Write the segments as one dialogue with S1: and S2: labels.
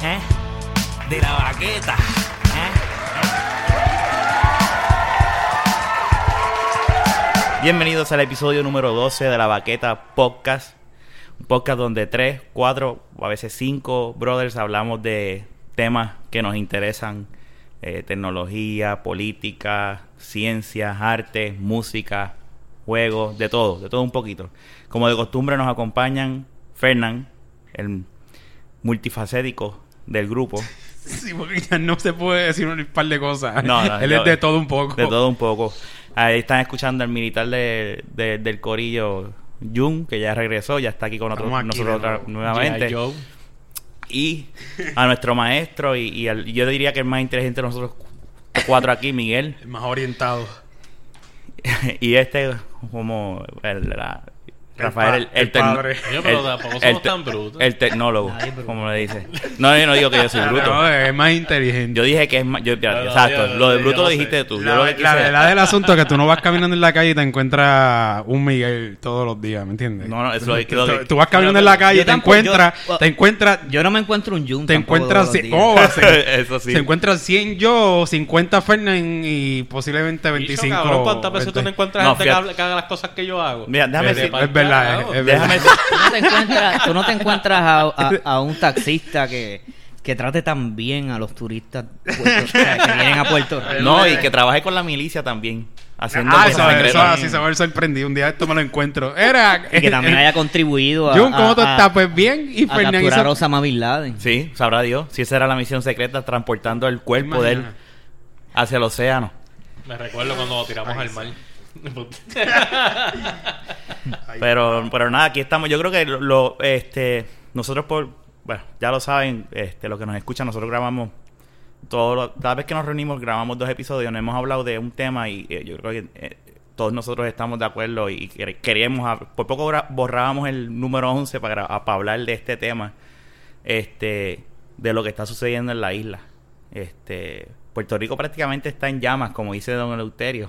S1: ¿Eh? De la baqueta. ¿Eh?
S2: Bienvenidos al episodio número 12 de la Baqueta Podcast. Un podcast donde tres, cuatro a veces cinco brothers hablamos de temas que nos interesan. eh, tecnología, política, ciencias, arte, música, juegos, de todo, de todo un poquito. Como de costumbre nos acompañan Fernán, el multifacético del grupo.
S3: Sí, porque ya no se puede decir un par de cosas.
S2: No, no,
S3: Él
S2: yo-
S3: es de todo un poco.
S2: De todo un poco. Ahí están escuchando al militar de, de- del corillo Jun, que ya regresó, ya está aquí con nosotros,
S3: aquí
S2: nosotros otra- nuevamente. Y a nuestro maestro, y, y al- yo diría que el más inteligente de nosotros cuatro aquí, Miguel.
S3: El más orientado.
S2: y este, como el, la- Rafael, el, el
S3: padre.
S4: Coño, pero
S2: el-
S4: tampoco
S2: el
S4: somos
S2: te-
S4: tan brutos.
S2: El tecnólogo, como le dice. No, yo no digo que yo soy bruto.
S3: No, es más inteligente.
S2: Yo dije que es más. yo-
S4: no,
S2: exacto,
S4: yo-
S2: lo de
S4: yo
S2: bruto lo dijiste tú. Yo
S3: La,
S2: lo que
S3: la
S2: quise-
S3: verdad del asunto es que tú no vas caminando en la calle y te encuentras un Miguel todos los días, ¿me entiendes?
S2: No, no, eso es lo
S3: tú,
S2: que-
S3: tú vas caminando en la calle,
S1: yo
S3: te encuentras,
S1: yo-
S3: te encuentras,
S1: Yo no me encuentro un Jun.
S3: te encuentras, oh, se,
S2: Eso sí.
S3: se encuentran 100 yo, 50 Fernán y posiblemente 25.
S4: Bicho, cabrón, ¿Cuántas veces tú no
S3: 20?
S4: encuentras gente que,
S2: fíjate.
S4: habla- que haga las cosas que yo hago?
S2: Mira, déjame decir-
S3: verdad, es, es verdad.
S2: Déjame
S1: Tú no te encuentras, tú no te encuentras a, a- a un taxista que, que trate tan bien a los turistas puerto- o sea, que vienen a Puerto Rico.
S2: No, y que trabaje con la milicia también. Haciendo
S3: Ah,
S2: cosas
S3: eso, eso así se va a ver sorprendido. Un día esto me lo encuentro. Era.
S1: Y que también haya contribuido a,
S3: Jun, ¿cómo tú estás? Pues bien. Y
S1: a
S3: Fernán
S1: capturar a. Osama Bin Laden.
S2: Sí, sabrá Dios. Si esa era la misión secreta, transportando el cuerpo de él hacia el océano.
S4: Me recuerdo cuando lo tiramos al mar.
S2: Pero, pero nada, aquí estamos. Yo creo que lo, este, nosotros por, bueno, ya lo saben, este, los que nos escuchan, nosotros grabamos todo, cada vez que nos reunimos grabamos dos episodios, nos hemos hablado de un tema y eh, yo creo que eh, todos nosotros estamos de acuerdo y quer- queríamos, hab- por poco borrábamos el número 11 para, gra- para hablar de este tema, este, de lo que está sucediendo en la isla. Este, Puerto Rico prácticamente está en llamas, como dice don Eleuterio.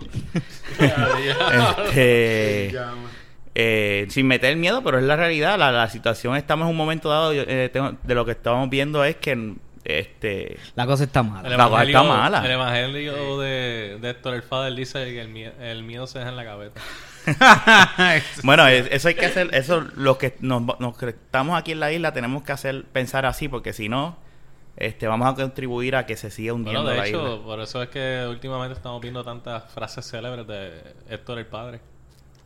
S2: este, eh, sin meter miedo, pero es la realidad. La, la situación, estamos en un momento dado, yo, eh, tengo- de lo que estamos viendo es que este
S1: La cosa está mala.
S4: El
S2: La cosa
S4: evangelio,
S2: está mala.
S4: el evangelio de, de Héctor el Fader dice que el, mie- el miedo se deja en la cabeza.
S2: bueno, es- eso hay que hacer, eso los que nos, nos que estamos aquí en la isla tenemos que hacer pensar así, porque si no, este vamos a contribuir a que se siga hundiendo
S4: Bueno, de
S2: la
S4: hecho,
S2: isla.
S4: por eso es que últimamente estamos viendo tantas frases célebres de Héctor el Padre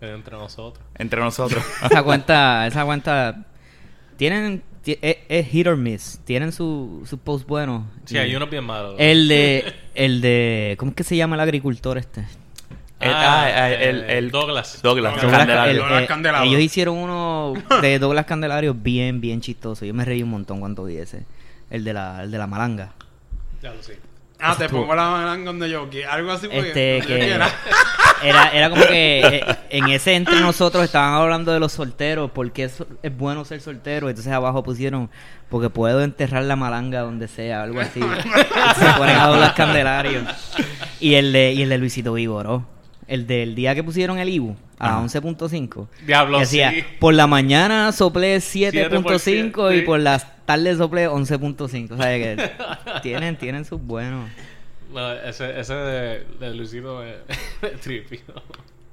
S4: eh, entre nosotros.
S2: Entre nosotros.
S1: Esa cuenta, esa cuenta tienen ti- es, es hit or miss. Tienen su, su post bueno.
S4: Sí, hay unos bien malos.
S1: El de el de ¿cómo es que se llama el agricultor este?
S2: El- ah, el, el-
S4: Douglas.
S2: Douglas,
S3: Douglas
S2: Candelario.
S1: El-
S3: Douglas
S1: eh, ellos hicieron uno de Douglas Candelario bien bien chistoso. Yo me reí un montón cuando vi ese. El de la el de la malanga.
S4: Ya lo sé.
S3: Ah, te pongo la mano donde yo quiera. Algo así porque
S1: Este
S3: yo
S1: que
S3: quiera.
S1: era, era como que eh, en ese entre nosotros estaban hablando de los solteros, porque es, es bueno ser soltero, entonces abajo pusieron porque puedo enterrar la malanga donde sea, algo así. Se ponen a doblar candelarios. Y el de, y el de Luisito Vigoró. El del día que pusieron el IBU a 11.5.
S4: Diablo,
S1: decía,
S4: sí.
S1: por la mañana soplé 7.5 y
S4: sí.
S1: por las tardes soplé 11.5. O sea, que tienen, tienen sus buenos.
S4: No, ese, ese de, de Luisito me, me tripió.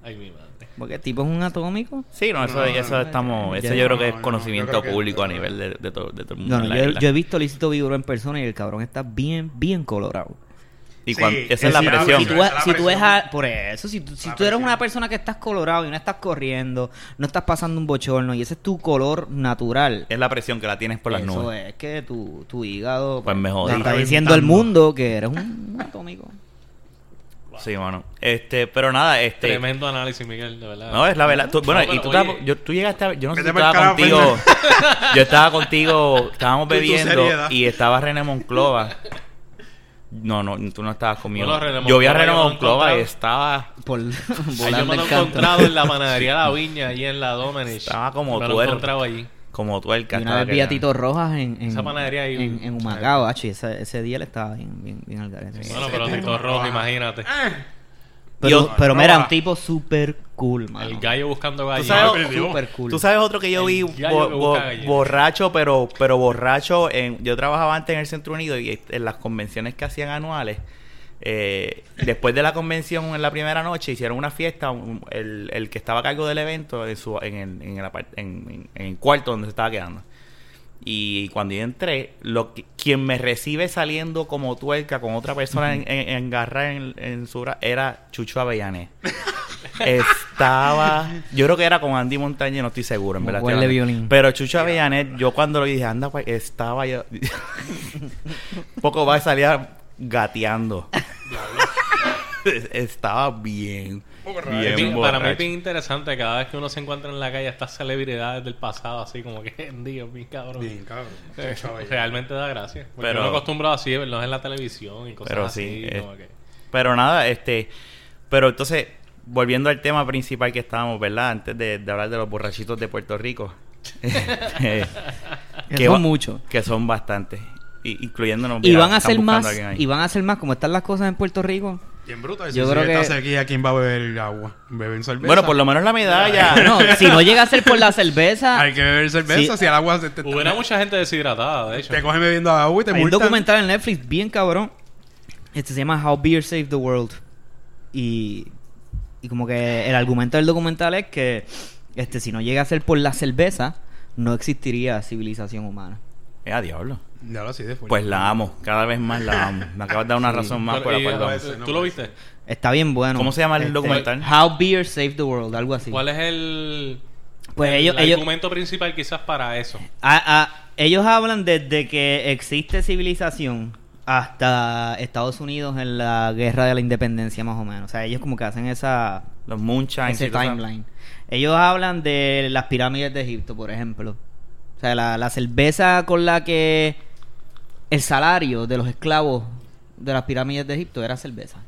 S4: Ay, mi madre.
S1: Porque el tipo es un atómico.
S2: Sí, no, eso,
S3: No,
S2: eso
S3: no,
S2: estamos, eso yo creo que es
S3: no,
S2: conocimiento
S3: que-
S2: público a nivel de, de todo, de todo el mundo.
S1: No, no,
S2: en la
S1: yo,
S2: isla.
S1: yo he visto a Luisito Vigoro en persona y el cabrón está bien, bien colorado.
S2: Y
S3: Sí,
S2: cuan- esa es la
S3: sí,
S2: presión.
S1: Si tú,
S3: la
S1: si tú ves a- por eso, si tú, si tú eres una persona que estás colorado y no estás corriendo, no estás pasando un bochorno y ese es tu color natural,
S2: Es la presión que la tienes por las
S1: eso
S2: nubes.
S1: es que tu, tu hígado
S2: Pues me
S1: te
S2: jodí.
S1: está diciendo al mundo que eres un, un atómico.
S2: Sí, mano. Este, pero nada, este.
S4: Tremendo análisis, Miguel, de verdad.
S2: No, es la verdad. Tú- bueno,
S4: No,
S2: y tú, estabas-
S4: oye.
S2: yo, tú llegaste a, Yo no sé si estaba
S3: carajo,
S2: contigo. yo estaba contigo. Estábamos bebiendo y estaba René Monclova. No, no, tú no estabas conmigo.
S4: Bueno, René
S2: yo vi a
S4: he
S2: Monclova y estaba.
S1: Por
S4: Ay, yo me lo he encontrado en la panadería La Viña, allí en la Domenech.
S2: Estaba como
S4: Me lo he
S2: tuerto.
S4: encontrado allí.
S2: Como tuerca.
S1: Y una vez vi a. Tito Rojas en, en,
S4: Esa panadería ahí-
S1: en, en Humacao, hacho, ese, ese día le estaba bien, bien, bien al garete.
S4: Bueno, pero Tito Rojo, imagínate.
S1: Pero,
S2: Yo-
S1: pero
S3: no
S1: mira,
S3: va.
S1: un tipo súper cool, mano.
S4: El gallo buscando
S2: Tú
S4: gallinas.
S2: sabes,
S1: Súper cool.
S2: Tú sabes otro que yo vi
S4: El gallo
S2: bo- bo- borracho, pero pero borracho. En, yo trabajaba antes en el Centro Unido y en las convenciones que hacían anuales. eh, después de la convención en la primera noche hicieron una fiesta. un- el, el que estaba a cargo del evento en, su, en, el, en, el en- en el cuarto donde se estaba quedando. Y cuando yo entré, lo que- quien me recibe saliendo como tuerca con otra persona en, en, en garra en, en su era Chucho Avellané. Estaba, yo creo que era con Andy Montaña, no estoy seguro, en verdad. hablando.
S1: violín.
S2: Pero Chucho Avellanet, yo cuando lo dije, anda, pues, estaba yo. Poco va a salir gateando. estaba bien.
S4: Para mí es bien interesante cada vez que uno se encuentra en la calle estas celebridades del pasado, así como que, Dios, bien cabrón.
S3: Bien, cabrón.
S4: Eh, Realmente da gracia. Porque
S2: Pero-
S4: uno acostumbrado así, verlos en la televisión y cosas
S2: Pero
S4: así.
S2: sí, eh,
S4: que-
S2: Pero nada, este. Pero entonces, volviendo al tema principal que estábamos, ¿verdad? Antes de, de hablar de los borrachitos de Puerto Rico. eh,
S1: Que son muchos.
S2: Que son bastantes. Incluyéndonos.
S1: Y van a
S2: buscando
S1: más, y van a hacer más, como están las cosas en Puerto Rico.
S3: Bien bruto.
S1: Yo
S3: si
S1: creo
S3: esta
S1: que-
S3: sequía, ¿quién va a beber agua? ¿Beben cerveza?
S2: Bueno, por lo menos la medalla.
S1: No, si no llega a ser por la cerveza,
S3: Hay que beber cerveza
S1: Sí.
S3: si el agua se te,
S4: Hubiera mucha gente deshidratada, de hecho.
S3: te coge bebiendo agua y te
S1: hay un documental en Netflix bien cabrón. Este se llama How Beer Saved the World. Y, y como que el argumento del documental es que este si no llega a ser por la cerveza, no existiría civilización humana.
S2: Eh, a diablo.
S3: Ya lo sé, de.
S2: Pues la amo, cada vez más la amo. Me acabas de dar una razón más por la cual la amo.
S4: ¿Tú lo viste?
S1: Está bien bueno.
S2: ¿Cómo se llama el
S1: Este,
S2: documental?
S1: How Beer Saved the World, algo así.
S4: ¿Cuál es el,
S1: Pues
S4: el
S1: ellos, ellos,
S4: argumento principal quizás para eso?
S1: a- a- ellos hablan desde que existe civilización hasta Estados Unidos en la guerra de la independencia más o menos. O sea, ellos como que hacen esa
S2: Los Moonshine.
S1: ese timeline. Ellos hablan de las pirámides de Egipto, por ejemplo. O sea, la, la cerveza con la que el salario de los esclavos de las pirámides de Egipto era cerveza.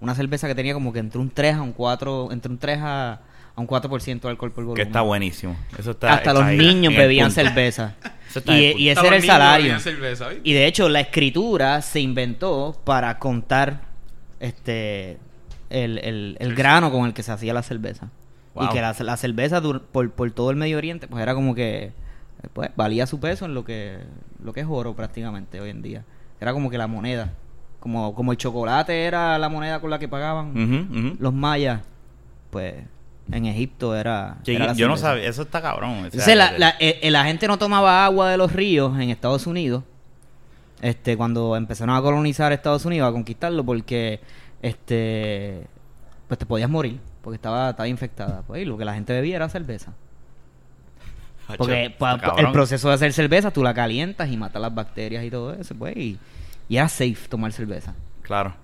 S1: Una cerveza que tenía como que entre un 3 a un 4, entre un 3 a, a un 4% de alcohol por volumen.
S2: Que está buenísimo. Eso está,
S1: Hasta
S2: está
S1: los
S2: ahí,
S1: niños bebían cerveza.
S2: Eso está en el
S1: Y,
S2: punto.
S1: y ese
S3: Hasta
S1: era el salario. Y de hecho, la escritura se inventó para contar este el, el- el grano con el que se hacía la cerveza.
S2: Wow.
S1: Y que la, la cerveza dur- por, por todo el Medio Oriente, pues era como que pues, valía su peso en lo que, lo que es oro prácticamente hoy en día. Era como que la moneda. Como, como el chocolate era la moneda con la que pagaban los mayas, pues en Egipto era.
S2: Sí,
S1: era la
S2: yo no sabía, eso está cabrón. o sea,
S1: Entonces, la, la, eh, eh, la gente no tomaba agua de los ríos en Estados Unidos. Este, cuando empezaron a colonizar Estados Unidos, a conquistarlo, porque este pues te podías morir, porque estaba, estaba infectada. Pues, y lo que la gente bebía era cerveza. Porque pa- el proceso de hacer cerveza, tú la calientas y matas las bacterias y todo eso, pues, y, y era safe tomar cerveza.
S2: Claro,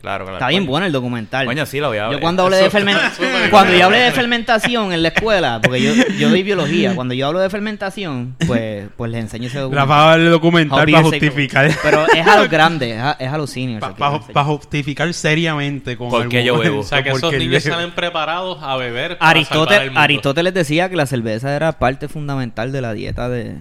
S2: claro, claro.
S1: Está bien bueno el documental.
S2: Coño, sí, lo voy a
S1: Yo
S2: ver.
S1: cuando hablé de fermentación, cuando yo hablé de fermentación en la escuela, porque yo, yo doy biología, cuando yo hablo de fermentación, pues, pues les enseño ese documental.
S3: va a dar el documental para justificar.
S1: Pero es a los grandes, es a, es a los seniors.
S3: Para
S1: enseño.
S3: justificar seriamente con
S2: ¿Por qué
S3: algún-
S2: yo bebo?
S4: O sea, que esos
S3: porque
S4: niños
S3: le-
S4: salen preparados a beber para salvar el
S1: Aristóteles,
S4: mundo.
S1: Aristóteles decía que la cerveza era parte fundamental de la dieta de,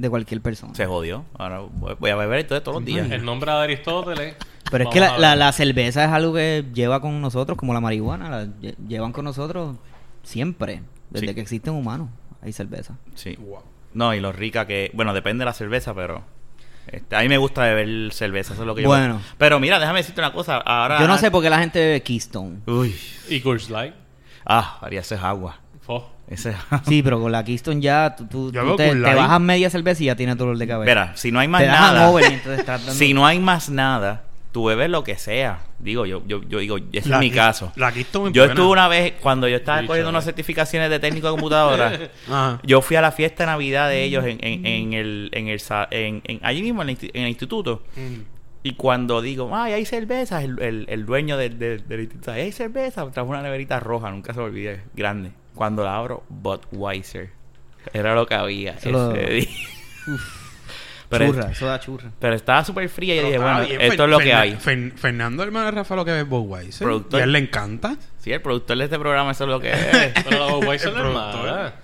S1: de cualquier persona.
S2: Se jodió. Ahora voy a beber esto todos los días.
S4: El nombre de Aristóteles.
S1: Pero es que la, la, la cerveza es algo que lleva con nosotros, como la marihuana, la lle- llevan con nosotros siempre, desde
S2: Sí.
S1: que existen humanos, hay cerveza.
S2: Sí.
S3: Wow.
S2: No, y lo rica que... Bueno, depende de la cerveza, pero... Este, a mí me gusta beber cerveza, eso es lo que yo
S1: Bueno.
S2: Pero mira, déjame decirte una cosa. Ahora.
S1: Yo no sé por qué la gente bebe Keystone.
S2: Uy.
S4: Y Coors Light.
S2: Ah, María, eso es agua. Ese
S1: Sí, pero con la Keystone ya tú, tú- te, te bajas media cerveza y ya tienes dolor de cabeza.
S2: Mira, si no hay más
S1: te
S2: nada.
S1: dando-
S2: Si no hay más nada, tú bebes lo que sea. Digo, yo, yo, yo digo, ese
S3: La
S2: es mi caso.
S3: La Keystone es
S2: Yo estuve una vez, cuando yo estaba
S4: Bicho,
S2: cogiendo unas certificaciones de técnico de computadora, yo fui a la fiesta de Navidad de ellos en, en, en el, en el, en, en- allí mismo en el, insti- en el instituto.
S3: Mm.
S2: Y cuando digo, ay, hay cervezas, el, el, el dueño del, del, del instituto, "Ay, hay cerveza, trajo una neverita roja, nunca se me olvide, grande. Cuando la abro, Budweiser. Era lo que había
S1: Se lo-
S2: ese día. pero,
S1: churra, eso da churra.
S2: pero estaba súper fría y yo
S3: Pero
S2: dije,
S3: está
S2: bueno,
S3: bien,
S2: esto es lo que hay.
S3: Fer- Fernando, hermano de Rafa, lo que ve es Budweiser.
S2: Productor.
S3: Y a él le encanta.
S2: Sí, el productor de este programa, eso es lo que es.
S4: Pero la Budweiser no es
S3: productor.
S4: mala.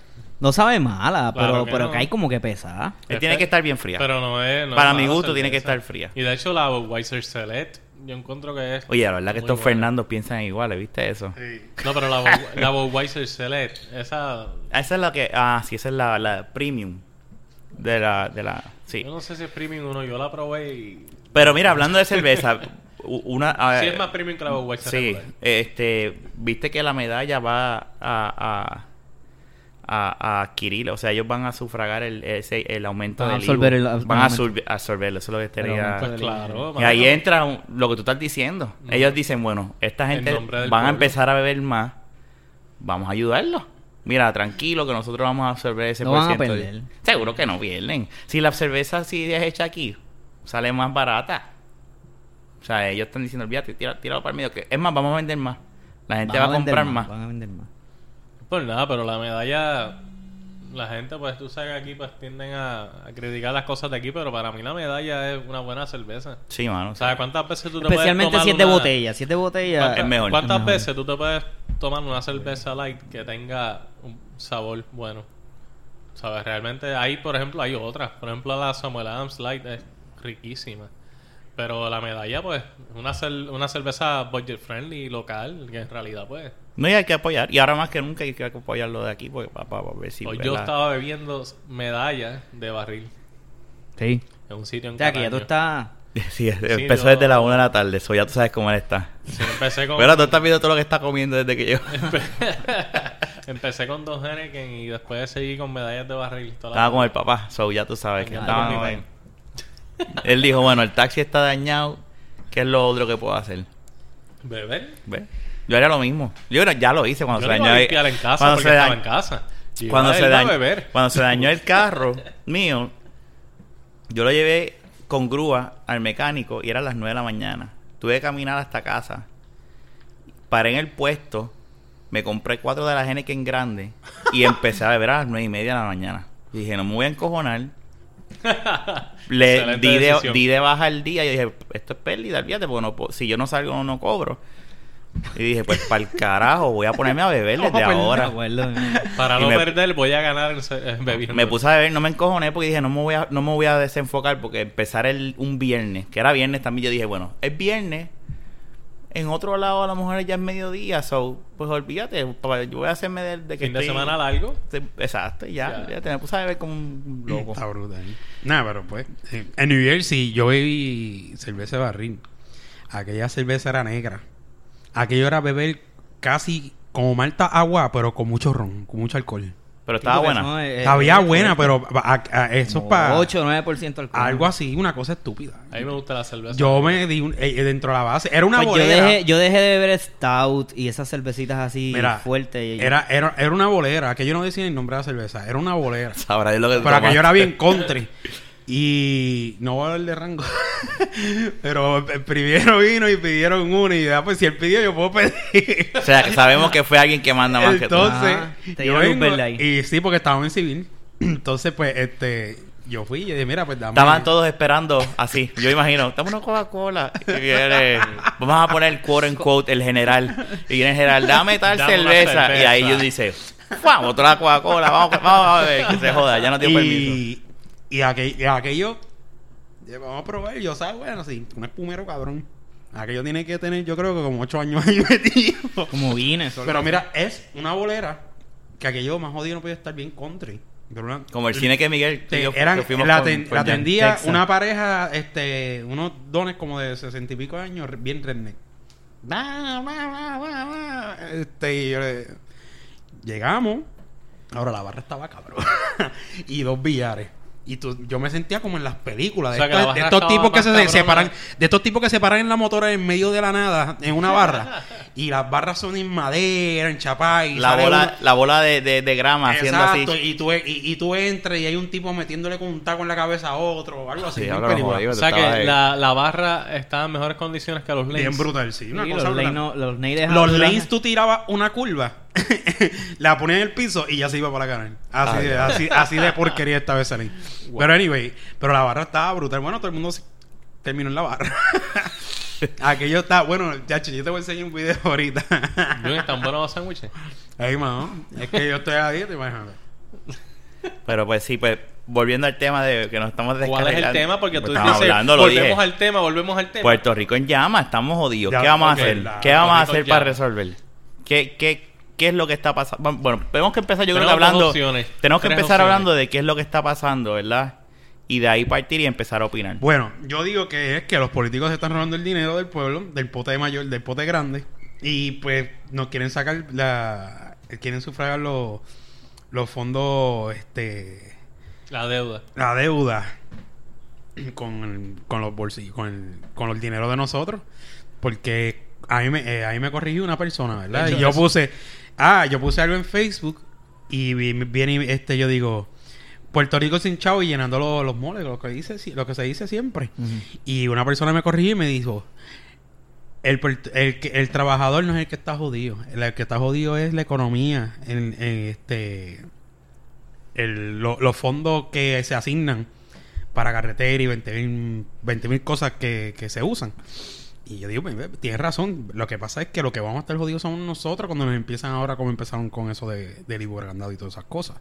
S1: No sabe mala,
S4: Claro
S1: pero,
S4: que
S1: pero
S4: no.
S1: que hay como que pesada.
S2: Él tiene que estar bien fría.
S4: Pero no es. no
S2: Para
S4: es
S2: mi gusto tiene que estar fría.
S4: Y de hecho, la Budweiser Select, yo encuentro que es.
S2: Oye, la verdad que estos
S4: buena.
S2: Fernandos piensan iguales, ¿viste eso?
S4: No, pero la, la Budweiser Select, esa.
S2: Esa es la que... Ah, sí, esa es la, la premium. De la... De la sí.
S4: Yo no sé si es premium o no, yo la probé y.
S2: Pero mira, hablando de cerveza, una... a
S4: Sí, es más premium que la Budweiser.
S2: Sí,
S4: regular.
S2: este, viste que la medalla va a, a, a, a adquirir, o sea, ellos van a sufragar el, ese, el aumento
S1: Van
S2: del
S1: absorber
S2: IVU.
S1: el-
S2: van a absorber, absorberlo, eso es lo que estaría...
S4: claro.
S2: Y ahí entra un- lo que tú estás diciendo. Ellos dicen, bueno, esta gente van a empezar a beber más, vamos a ayudarlos. Mira, tranquilo que nosotros vamos a absorber ese
S1: No
S2: por
S1: van a
S2: ciento.
S1: perder.
S2: Seguro que no pierden. Si la cerveza así es hecha aquí, sale más barata. O sea, ellos están diciendo, olvídate, tira- tíralo para el medio. Que, es más, vamos a vender más. La gente
S1: Van
S2: va a comprar más.
S1: Van a vender más.
S4: Pues nada, pero la medalla. La gente, pues tú sabes que aquí pues tienden a, a criticar las cosas de aquí, pero para mí la medalla es una buena cerveza.
S2: Sí, mano.
S4: ¿Sabes cuántas veces tú te
S1: Especialmente
S4: puedes
S1: si
S4: tomar
S1: es de
S4: una-
S1: botella. Si es de botella...
S4: ¿Cuántas,
S2: Es mejor.
S4: ¿Cuántas
S1: mejor.
S4: veces tú te puedes tomar una cerveza light que tenga un sabor bueno? ¿Sabes? Realmente hay, por ejemplo, hay otras. Por ejemplo, la Samuel Adams Light es riquísima. Pero la medalla, pues, una, cer- una cerveza budget friendly local, que en realidad, pues.
S2: No, y hay que apoyar. Y ahora más que nunca hay que apoyarlo de aquí porque para, ver si...
S4: Hoy yo
S2: ¿verdad?
S4: estaba bebiendo medallas de barril
S1: Sí.
S4: en un sitio en
S1: O sea, que ya tú estás...
S2: Sí, empezó
S4: yo-
S2: desde la una de la tarde. Eso ya tú sabes cómo él está.
S4: Sí, empecé con...
S2: Pero tú estás viendo todo lo que está comiendo desde que llegó.
S4: empecé con dos Henneken y después seguí con medallas de barril. toda la
S2: Estaba con el papá. So ya tú sabes que
S4: Ya,
S2: estaban...
S4: con mi
S2: ahí. Él dijo, bueno, el taxi está dañado. ¿Qué es lo otro que puedo hacer?
S4: ¿Beber?
S2: Yo haría lo mismo. Yo ya lo hice cuando
S4: Yo
S2: se
S4: iba
S2: dañó.
S4: a
S2: el-
S4: limpiar en casa
S2: cuando se dañó-
S4: en casa.
S2: Cuando se, dañó,
S4: beber.
S2: cuando se dañó el carro mío, yo lo llevé con grúa al mecánico y eran las 9 de la mañana. Tuve que caminar hasta casa. Paré en el puesto, me compré cuatro de las Henneken grandes y empecé a beber a las 9 y media de la mañana. Y dije, no me voy a encojonar. Le di de,
S4: decisión.
S2: di de baja el día y dije, esto es pérdida, olvídate, porque no si yo no salgo no, no cobro. Y dije, pues para el carajo, voy a ponerme a beber desde ahora.
S1: acuerdo.
S4: Para
S2: Y
S4: no
S2: me-
S4: perder, voy a ganar bebiendo.
S2: Me puse a beber, no me encojoné porque dije, no me voy a, no me voy a desenfocar porque empezar el, un viernes, que era viernes también, yo dije, bueno, es viernes, en otro lado a lo mejor ya es mediodía, so, pues olvídate, yo voy a hacerme de, de que
S4: Fin de semana largo.
S2: Exacto, ya,
S4: Ya.
S2: ya te me puse a beber como un loco.
S3: Está brutal. Nada, pero pues. eh, En New Jersey yo bebí cerveza de barril. Aquella cerveza era negra. Aquello era beber casi como malta agua, pero con mucho ron, con mucho alcohol.
S2: Pero estaba buena.
S1: No, eh,
S3: Sabía
S1: eh,
S3: buena,
S1: eh,
S3: pero a- a- eso es para
S1: 8 o 9% alcohol.
S3: algo así, una cosa estúpida.
S4: A mí me gusta la cerveza.
S3: Yo me di un- eh, eh, dentro de la base. Era una
S1: Pues yo,
S3: bolera.
S1: dejé, yo dejé de beber Stout y esas cervecitas así
S3: Mira,
S1: fuertes. y-
S3: Era, era, era una bolera. Aquello no decía el nombre de la cerveza. Era una bolera.
S2: Sabrá Dios lo que
S3: Pero
S2: tomaste.
S3: aquello era bien country. Y no voy a hablar de rango. Pero primero vino y pidieron uno. Y ya, pues si él pidió, yo puedo pedir.
S2: O sea, que sabemos que fue alguien que manda más que tú.
S3: Entonces,
S1: ahí.
S3: y sí, porque estábamos en civil. Entonces, pues, este, yo fui y dije, mira, pues dame.
S2: Estaban todos esperando así. Yo imagino, dame una Coca-Cola. Y viene, vamos a poner quote en quote el general. Y viene el general, dame tal
S4: Dame una
S2: cerveza.
S4: cerveza.
S2: Y ahí yo dice, vamos, otra Coca-Cola, vamos, vamos a ver, que se joda, ya no tiene permiso.
S3: Y, y, aquel- y aquello, eh, vamos a probar. Yo, ¿sabes? Bueno, sí, un espumero cabrón. Aquello tiene que tener, yo creo que como ocho años ahí metido.
S1: Como vine.
S3: Pero mira, es una bolera que aquello más jodido no puede estar bien country. Una-
S2: Como el cine que Miguel
S3: Te-
S2: yo
S3: eran,
S2: que fuimos
S3: la,
S2: con-
S3: ten-
S2: con
S3: la atendía
S2: Texas.
S3: una pareja, este, unos dones como de sesenta y pico años, bien redneck. Este, y yo le- llegamos, ahora la barra estaba cabrón, y dos billares. Y tú, yo me sentía como en las películas de,
S4: O sea, que
S3: estos,
S4: la
S3: de
S4: barra
S3: estos
S4: estaba
S3: tipos que se separan, de estos tipos que se paran en la motora en medio de la nada, en una barra, y las barras son en madera, en chapá, y
S2: La bola, la bola de, de, de grama haciendo así.
S3: y tú, y, y tú entras y hay un tipo metiéndole con un taco en la cabeza a otro o algo así.
S2: Sí,
S3: bien
S2: ahora lo
S3: película.
S2: jodido.
S4: O sea
S2: Estaba
S4: que la, la barra está en mejores condiciones que los lanes.
S3: Bien brutal, sí. Una
S1: Sí,
S3: cosa
S1: los
S3: brutal.
S1: lanes no- los lanes dejan
S3: Los
S1: durar.
S3: lanes tú tirabas una curva, la ponías en el piso y ya se iba para la canal. Así,
S2: Ah,
S3: de, así, así de porquería esta vez Pero anyway, pero la barra estaba brutal. Bueno, todo el mundo se- terminó en la barra. Aquello está, bueno, ya yo te voy a enseñar un video ahorita.
S4: ¿Están buenos los sándwiches?
S3: Ahí, mano. Es que yo estoy ahí, te imaginas.
S2: Pero pues sí, pues volviendo al tema de que nos estamos
S4: ¿Cuál es el tema? Porque tú dices,
S2: hablando,
S4: volvemos
S2: dije.
S4: al tema, volvemos al tema.
S2: Puerto Rico en llama, estamos jodidos.
S3: Ya,
S2: ¿Qué vamos a hacer?
S3: la-
S2: ¿Qué vamos a hacer para resolver? ¿Qué, qué, ¿Qué es lo que está pasando? Bueno, tenemos que empezar, yo creo que hablando.
S4: opciones,
S2: tenemos que
S4: tres
S2: empezar
S4: opciones.
S2: hablando de qué es lo que está pasando, ¿verdad? Y de ahí partir y empezar a opinar.
S3: Bueno, yo digo que es que los políticos se están robando el dinero del pueblo, del pote mayor, del pote grande, y pues nos quieren sacar la, quieren sufragar los, los fondos, este,
S4: La deuda.
S3: la deuda con, el- con los bolsillos, con el, con el dinero de nosotros, porque a mí me, eh, a mí me corrigió una persona, ¿verdad? Y yo
S4: eso-
S3: puse, ah, yo puse algo en Facebook y vi- viene este, yo digo, Puerto Rico sin chavo y llenando los, los moles, lo que dice, lo que se dice siempre. Y una persona me corrigió y me dijo, el, el, el trabajador no es el que está jodido, el, el que está jodido es la economía, en, en este lo- los fondos que se asignan para carretera y 20 mil cosas que, que se usan. Y yo digo, "Pues, tienes razón. Lo que pasa es que lo que vamos a estar jodidos somos nosotros cuando nos empiezan ahora como empezaron con eso de, agrandado y todas esas cosas.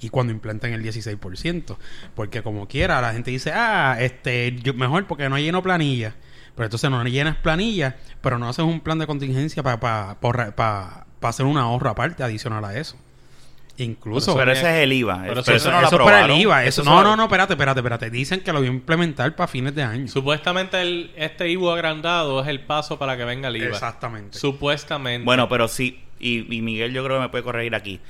S3: Y cuando implanten el 16%. Porque como quiera, la gente dice, ah, este, yo- mejor porque no lleno planilla. Pero entonces no llenas planilla, pero no haces un plan de contingencia para para hacer un ahorro aparte adicional a eso. Incluso...
S2: pero ese es el IVA.
S4: Pero
S2: Pero,
S4: eso-
S2: eso, no lo
S3: Eso es para el. IVA. Eso,
S2: Eso
S3: no, no, no, espérate, espérate, espérate. Dicen que lo voy a implementar para fines de año.
S4: Supuestamente el, este IVU agrandado es el paso para que venga el IVA.
S3: Exactamente.
S4: Supuestamente.
S2: Bueno, pero sí, y, y Miguel yo creo que me puede corregir aquí.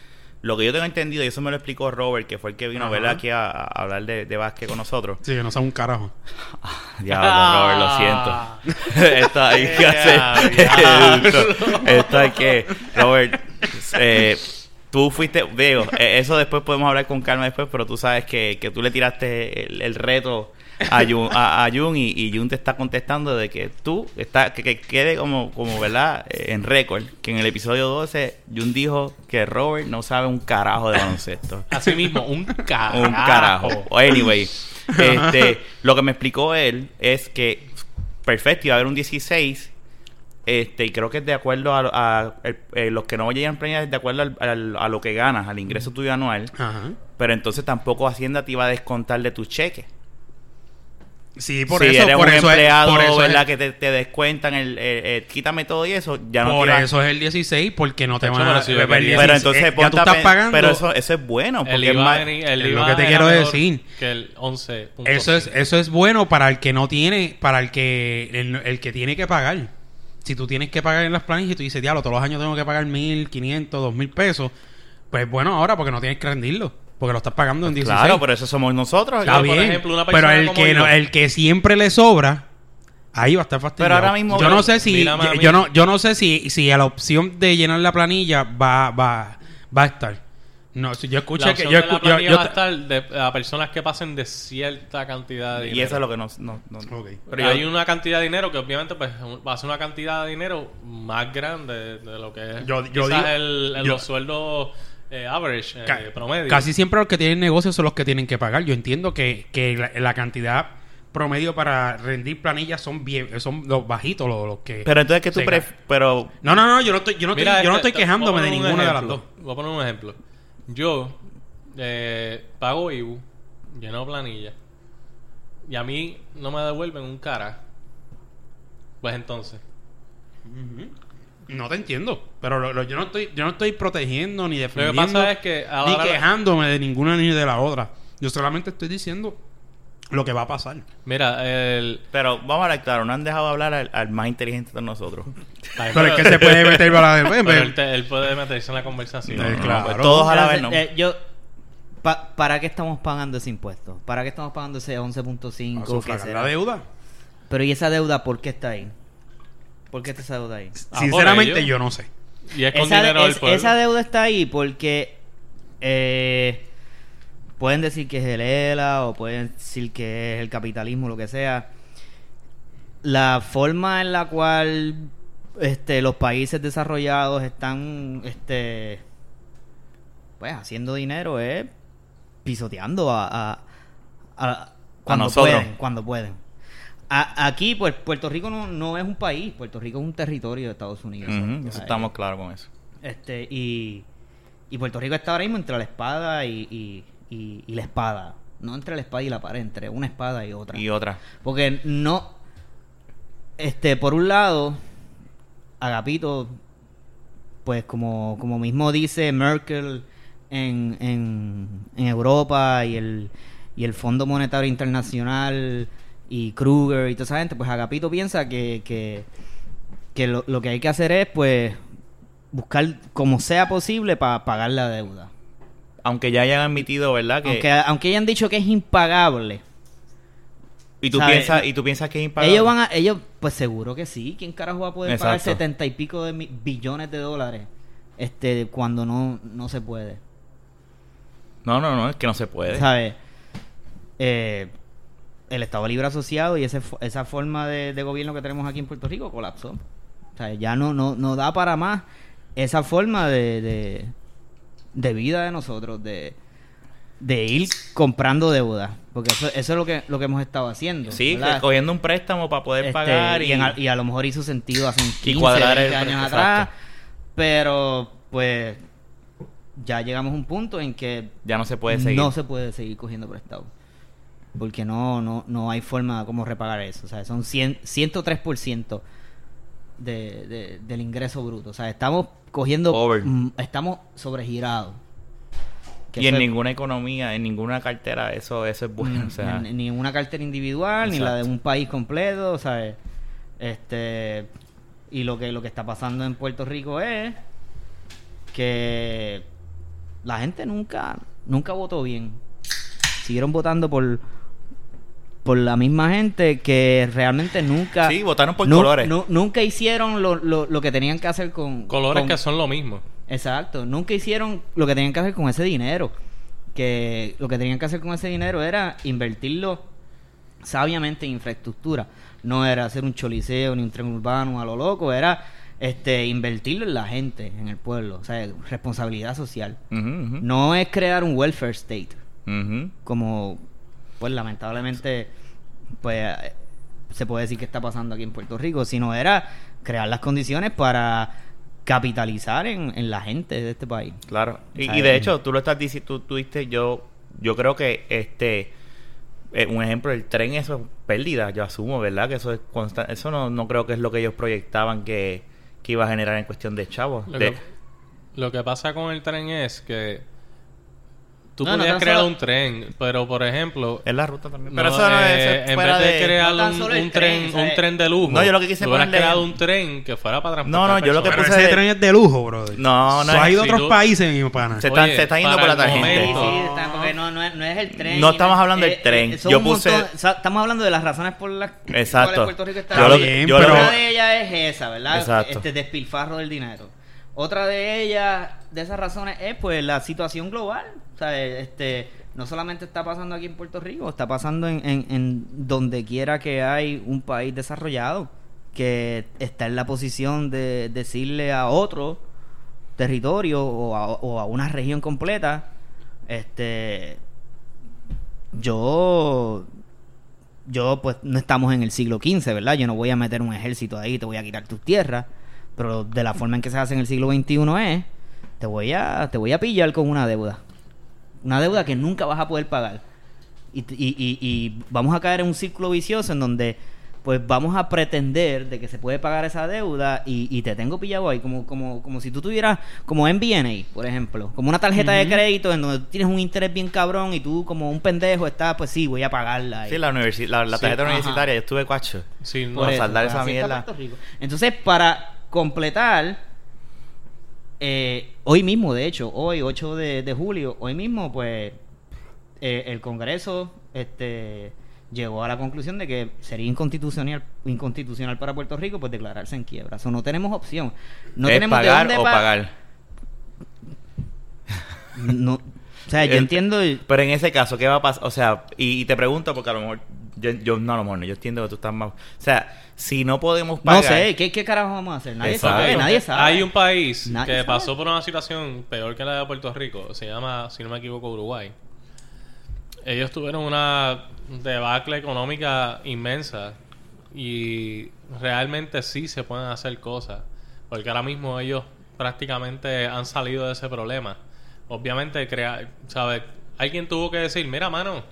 S2: Lo que yo tengo entendido, y eso me lo explicó Robert, que fue el que vino. ¿verdad? aquí a, a hablar de, de básquet con nosotros.
S3: Sí, no sea un carajo.
S2: Ya, Robert, lo siento. Esto hay que hacer. esto, esto hay que. Robert, eh, tú fuiste. Veo, eh, eso después podemos hablar con calma después, pero tú sabes que, que tú le tiraste el, el reto a Jun, a, a Jun y, y Jun te está contestando de que tú, está, que, que quede como, como ¿verdad? Eh, En récord, que en el episodio 12 Jun dijo que Robert no sabe un carajo de baloncesto.
S4: Así mismo, un carajo.
S2: Un carajo. Anyway, este, lo que me explicó él es que perfecto, iba a haber un 16. Este, y creo que es de acuerdo a, a- el- eh, los que no llegan premios, es de acuerdo al- al- a lo que ganas, al ingreso tuyo anual.
S3: Ajá.
S2: Pero entonces tampoco Hacienda te iba a descontar de tu cheque.
S3: Sí, por
S2: si
S3: eso,
S2: eres
S3: por
S2: un
S3: eso
S2: empleado,
S3: es, por eso
S2: ¿verdad?
S3: es,
S2: Que te, te descuentan el, quítame todo y eso, ya no
S3: por
S2: te
S3: eso es el 16, porque no te van a...
S4: yo
S3: el
S4: quería-
S3: 16,
S2: Pero entonces
S3: eh, ya tú
S2: a
S3: estás pagando...
S2: Pero eso, eso es bueno, porque
S4: El IVA, el
S3: es lo que te quiero decir.
S4: Que el 11.
S3: Eso es, eso es bueno para el que no tiene, para el que el, el que tiene que pagar. Si tú tienes que pagar en las planillas y tú dices, diablo, todos los años tengo que pagar mil, quinientos, dos mil pesos, pues bueno, ahora porque no tienes que rendirlo, porque lo estás pagando en 16.
S2: Claro, pero eso somos nosotros.
S3: Está
S4: por
S3: bien,
S4: ejemplo, una
S3: pero el que, no- el que siempre le sobra, ahí va a estar fastidiado.
S2: Pero ahora mismo-
S3: yo no sé si, yo no, yo no sé si, si a la opción de llenar la planilla va, va, va a estar. No, si yo
S4: La
S3: escuché que yo,
S4: de la
S3: escu- yo-
S4: planilla
S3: yo
S4: va a
S3: te-
S4: estar de, a personas que pasen de cierta cantidad de dinero.
S2: Y eso es lo que nos... no- no-
S3: Ok.
S2: Pero yo-
S4: hay una cantidad de dinero que obviamente pues va a ser una cantidad de dinero más grande de lo que es
S3: Yo- yo
S4: quizás
S3: digo-
S4: el, el-
S3: yo-
S4: los sueldos eh, average, eh,
S3: Ca-
S4: promedio.
S3: Casi siempre los que tienen negocios son los que tienen que pagar. Yo entiendo que, que la, la cantidad promedio para rendir planillas son bien, son los bajitos, los, los que.
S2: Pero entonces que tú pero
S3: No, no, no, yo no estoy, yo no
S4: Mira,
S3: estoy, yo no
S4: este,
S3: estoy quejándome de ninguna de las dos.
S4: Voy a poner un ejemplo. Yo eh, pago IBU, lleno planilla, y a mí no me devuelven un cara. Pues entonces,
S3: No te entiendo. Pero lo- lo- yo, no estoy, yo no estoy protegiendo ni
S4: Lo que
S3: defendiendo
S4: pasa es que
S3: ni
S4: ahora...
S3: quejándome de ninguna ni de la otra. Yo solamente estoy diciendo lo que va a pasar.
S4: Mira, el...
S2: Pero vamos a hablar claro, no han dejado hablar al, al más inteligente de nosotros.
S3: Pero es que se puede meter para la
S4: Pero él, te- él puede meterse en la conversación.
S3: Eh, claro.
S2: Pues todos a la vez no.
S1: eh, yo, pa- ¿Para qué estamos pagando ese impuesto? ¿Para qué estamos pagando ese 11.5?
S3: a
S1: que
S3: sufragar
S1: será?
S3: la deuda.
S1: Pero ¿y esa deuda por qué está ahí? ¿Por qué está esa deuda ahí?
S4: Ah,
S3: Sinceramente, yo no sé.
S4: Y es con
S1: Esa,
S4: dinero del
S1: es-
S4: pueblo.
S1: esa deuda está ahí porque eh, pueden decir que es el ELA o pueden decir que es el capitalismo, lo que sea. La forma en la cual este, los países desarrollados están este, pues haciendo dinero es pisoteando a, a- a- cuando pueden, cuando pueden. Aquí, pues, Puerto Rico no, no es un país, Puerto Rico es un territorio de Estados Unidos.
S2: Estamos claros con eso.
S1: este, y, y Puerto Rico está ahora mismo entre la espada y, y- y- y la espada. No entre la espada y la pared, entre una espada y otra.
S2: Y otra.
S1: Porque no. Este, por un lado, Agapito, pues como, como mismo dice Merkel en, en, en Europa y el, y el Fondo Monetario Internacional y Kruger y toda esa gente, pues Agapito piensa que, que, que lo, lo que hay que hacer es pues buscar como sea posible para pagar la deuda.
S2: Aunque ya hayan admitido, ¿verdad? Que,
S1: Aunque, aunque hayan dicho que es impagable.
S2: y, tú
S1: ¿sabes?
S2: piensas, y tú piensas que es impagable.
S1: Ellos van a, ellos, pues seguro que sí. ¿Quién carajo va a poder pagar setenta y pico de mi- billones de dólares este cuando no, no se puede?
S2: No, no, no, es que no se puede.
S1: ¿Sabes? Eh, el Estado Libre Asociado y ese, esa forma de, de gobierno que tenemos aquí en Puerto Rico colapsó. O sea, ya no, no, no da para más esa forma de, de, de vida de nosotros, de, de ir comprando deuda. Porque eso, eso es lo que, lo que hemos estado haciendo.
S2: Sí,
S1: ¿verdad?
S2: cogiendo un préstamo para poder
S1: Este,
S2: pagar y,
S1: y, en a, y a lo mejor hizo sentido hace un 15,
S2: cuadrar
S1: 20
S2: el-
S1: años
S2: exacto.
S1: atrás, pero pues ya llegamos a un punto en que
S2: ya no se puede seguir.
S1: no se puede seguir cogiendo prestado. Porque no, no, no hay forma como repagar eso. O sea, son 100, 103% de, de, del ingreso bruto. O sea, estamos cogiendo...
S2: Over.
S1: mm, estamos sobregirados. Que
S2: y en ninguna economía, en ninguna cartera, eso, eso es bueno.
S1: Mm,
S2: o sea,
S1: ni, ni una cartera individual, ni la de un país completo, ¿sabes? Este, y lo que, lo que está pasando en Puerto Rico es que la gente nunca, nunca votó bien. Siguieron votando por, por la misma gente que realmente nunca...
S2: sí, votaron por
S1: nu-
S2: colores.
S1: nu- nunca hicieron lo, lo, lo que tenían que hacer con...
S4: Colores
S1: con-
S4: que son lo mismo.
S1: Exacto, nunca hicieron lo que tenían que hacer con ese dinero. Que lo que tenían que hacer con ese dinero era invertirlo sabiamente en infraestructura. No era hacer un choliseo ni un tren urbano a lo loco, era este invertirlo en la gente, en el pueblo, o sea, responsabilidad social. No es crear un welfare state, como pues lamentablemente pues eh, se puede decir que está pasando aquí en Puerto Rico, sino era crear las condiciones para capitalizar en, en la gente de este país.
S2: Claro. Y, de hecho, tú lo estás diciendo, tú, tú diste, yo, yo creo que este, eh, un ejemplo, el tren, eso es pérdida, yo asumo, ¿verdad? Que eso es constante, eso no, no creo que es lo que ellos proyectaban que, que iba a generar en cuestión de chavos.
S4: Lo,
S2: De-
S4: que, lo que pasa con el tren es que tú
S1: No, no
S4: podías
S1: tan
S4: crear
S1: solo-
S4: un tren, pero por ejemplo,
S2: es la ruta también.
S4: no,
S2: Pero eso no es
S4: eh,
S2: eso es
S4: en vez de,
S2: de...
S4: crear
S1: No
S4: un,
S1: tren,
S4: tren,
S1: o sea,
S4: un tren de lujo,
S2: No, yo lo que quise ponerle-
S4: creado un tren que fuera para transportar
S2: No, no, yo lo que.
S3: Pero
S2: puse
S3: ese
S2: de-
S3: tren es de lujo, brother.
S2: No, no
S3: Tú has
S2: es-
S3: ido a
S4: si
S3: otros
S4: tú-
S3: países, mi pana.
S2: Se están,
S4: Oye,
S2: se están yendo
S4: para
S2: por la tangente.
S1: Sí, sí, está- porque no, no, es, no es el tren.
S2: No estamos hablando del tren.
S1: son
S2: Yo puse-
S1: o estamos hablando de las razones por las cuales Puerto Rico está
S2: Yo lo que-
S3: bien,
S2: yo lo
S3: pero-
S1: Una
S2: que-
S1: de ellas es esa, ¿verdad?
S2: Exacto.
S1: Este despilfarro del dinero. Otra de ellas, de esas razones, es pues la situación global. O sea, este, no solamente está pasando aquí en Puerto Rico, está pasando en, donde quiera que hay un país desarrollado que está en la posición de decirle a otro territorio o a, o a una región completa, este, yo yo pues no estamos en el siglo XV, ¿verdad? Yo no voy a meter un ejército ahí, te voy a quitar tus tierras, pero de la forma en que se hace en el siglo XXI es, te voy a, te voy a pillar con una deuda, una deuda que nunca vas a poder pagar. Y, y, y- y vamos a caer en un círculo vicioso en donde pues vamos a pretender de que se puede pagar esa deuda y, y te tengo pillado ahí, como, como, como si tú tuvieras, como MBNA, por ejemplo, como una tarjeta de crédito en donde tú tienes un interés bien cabrón y tú como un pendejo estás, pues sí, voy a pagarla.
S2: Sí, la, universi- la, la
S4: Sí,
S2: tarjeta
S1: ajá.
S2: universitaria, yo estuve cuacho.
S4: Sí, no,
S2: Por
S1: eso,
S2: saldar esa mierda.
S1: Entonces, para completar, eh, hoy mismo, de hecho, hoy, 8 de, de julio, hoy mismo, pues, eh, el Congreso este, llegó a la conclusión de que sería inconstitucional, inconstitucional para Puerto Rico, pues, declararse en quiebra. Eso no tenemos opción. No
S2: ¿Es
S1: tenemos de
S2: pagar
S1: dónde
S2: o
S1: pa-
S2: pagar?
S1: No, o sea, yo
S2: El-
S1: entiendo...
S2: Pero en ese caso, ¿qué va a pasar? O sea, y, y te pregunto porque a lo mejor, yo, yo no a lo mejor no, yo entiendo que tú estás más... O sea, si no podemos pagar...
S1: No sé, ¿qué, ¿qué carajo vamos a hacer? Nadie
S2: Exacto.
S1: sabe, nadie sabe.
S4: Hay un país
S1: Nadie
S4: que
S1: sabe.
S4: pasó por una situación peor que la de Puerto Rico. Se llama, si no me equivoco, Uruguay. Ellos tuvieron una debacle económica inmensa y realmente sí se pueden hacer cosas. Porque ahora mismo ellos prácticamente han salido de ese problema. Obviamente, crea, ¿sabes? Alguien tuvo que decir, mira, mano,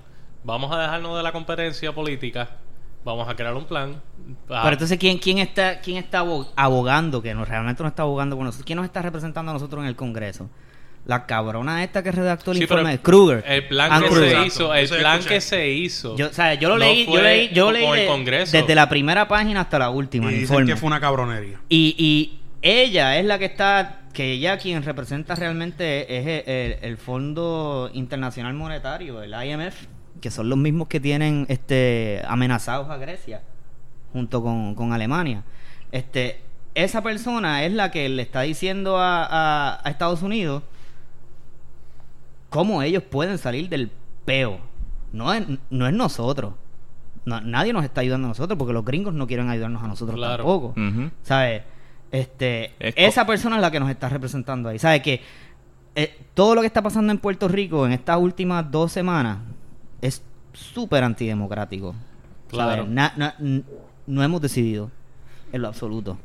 S4: vamos a dejarnos de la competencia política, vamos a crear un plan. Ah,
S1: Pero entonces, ¿quién, quién está, quién está abo- abogando? Que no, realmente no está abogando por nosotros. ¿Quién nos está representando a nosotros en el Congreso? La cabrona esta que redactó el
S4: Sí,
S1: informe Kruger.
S4: El plan que
S1: Kruger.
S4: se hizo, el plan
S3: escuché.
S4: que se hizo.
S1: Yo, o sea, yo lo
S4: no
S1: leí, yo leí, yo
S4: con
S1: leí
S4: el
S1: de-
S4: Congreso.
S1: desde la primera página hasta la última.
S3: Y
S1: el
S3: dicen
S1: informe.
S3: que fue una cabronería.
S1: Y, y ella es la que está, que ella quien representa realmente es el, el- el Fondo Internacional Monetario, el IMF, que son los mismos que tienen este amenazados a Grecia, junto con, con Alemania. Este, esa persona es la que le está diciendo a, a- a Estados Unidos cómo ellos pueden salir del peo. No es, no es nosotros. No- nadie nos está ayudando a nosotros porque los gringos no quieren ayudarnos a nosotros
S4: Claro.
S1: tampoco. ¿Sabes? Este,
S2: Es
S1: esa persona es la que nos está representando ahí. ¿Sabes? Que eh, todo lo que está pasando en Puerto Rico en estas últimas dos semanas es súper antidemocrático.
S4: Claro.
S1: Na- na- n- no hemos decidido en lo absoluto.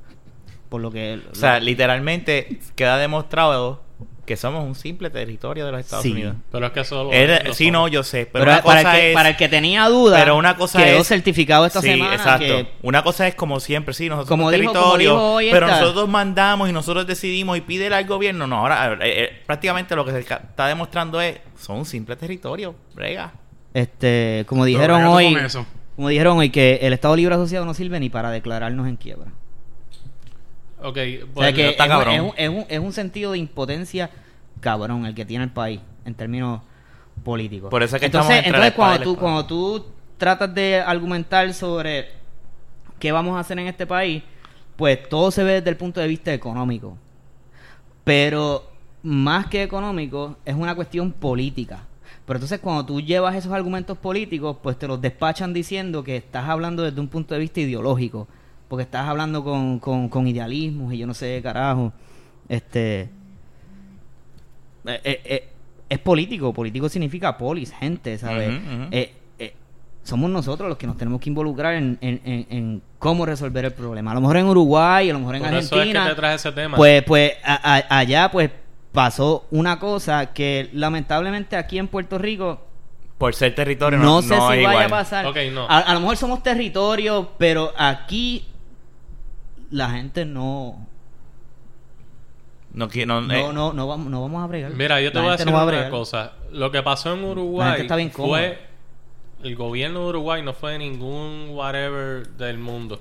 S1: Por lo que...
S2: O sea, literalmente queda demostrado que somos un simple territorio de los Estados
S1: Sí.
S2: Unidos.
S4: Pero es que eso lo-
S2: Era-
S4: lo
S2: sí, no, yo sé. Pero,
S1: pero
S2: una
S1: para,
S2: cosa
S1: el que,
S2: es...
S1: para el que tenía duda,
S2: pero una cosa
S1: quedó
S2: es-
S1: certificado esta
S2: sí,
S1: semana
S2: exacto.
S1: que
S2: Una cosa es como siempre, sí, nosotros
S1: Como
S2: somos
S1: dijo- como
S2: territorio,
S1: dijo hoy
S2: pero nosotros mandamos y nosotros decidimos y pídele al gobierno. No, ahora eh, eh, prácticamente lo que se está demostrando es son un simple territorio, brega.
S1: Este, como dijeron hoy, como dijeron hoy que el Estado Libre Asociado no sirve ni para declararnos en quiebra.
S4: Ok,
S1: O sea
S4: pues,
S1: que
S2: está
S1: es, un-
S2: cabrón.
S1: es un, es, un, es un sentido de impotencia cabrón el que tiene el país en términos políticos.
S2: Por eso es que
S1: entonces, entonces cuando tú cuando tú tratas de argumentar sobre qué vamos a hacer en este país, pues todo se ve desde el punto de vista económico. Pero más que económico es una cuestión política. Pero entonces cuando tú llevas esos argumentos políticos, pues te los despachan diciendo que estás hablando desde un punto de vista ideológico. Porque estás hablando con, con, con idealismos y yo no sé, carajo. Este... eh, eh, eh, es político. Político significa polis, gente, ¿sabes? Somos nosotros los que nos tenemos que involucrar en, en- en- en cómo resolver el problema. A lo mejor en Uruguay, a lo mejor en
S4: Por eso es que
S1: Argentina.
S4: te traje ese tema.
S1: Pues, pues a- a- allá pues pasó una cosa que lamentablemente aquí en Puerto Rico
S2: Por ser territorio no,
S1: no, sé
S2: no
S1: si
S2: es
S1: vaya a pasar.
S4: No.
S1: a, a lo mejor somos territorio, pero aquí la gente no
S2: No, no,
S1: no,
S2: eh,
S1: no, no vamos, no vamos a bregar.
S4: Mira, yo te
S1: La
S4: voy a decir
S1: no va
S4: una
S1: bregar.
S4: cosa. Lo que pasó en
S1: La
S4: Uruguay
S1: gente está bien cómoda.
S4: fue... El gobierno de Uruguay no fue ningún whatever del mundo.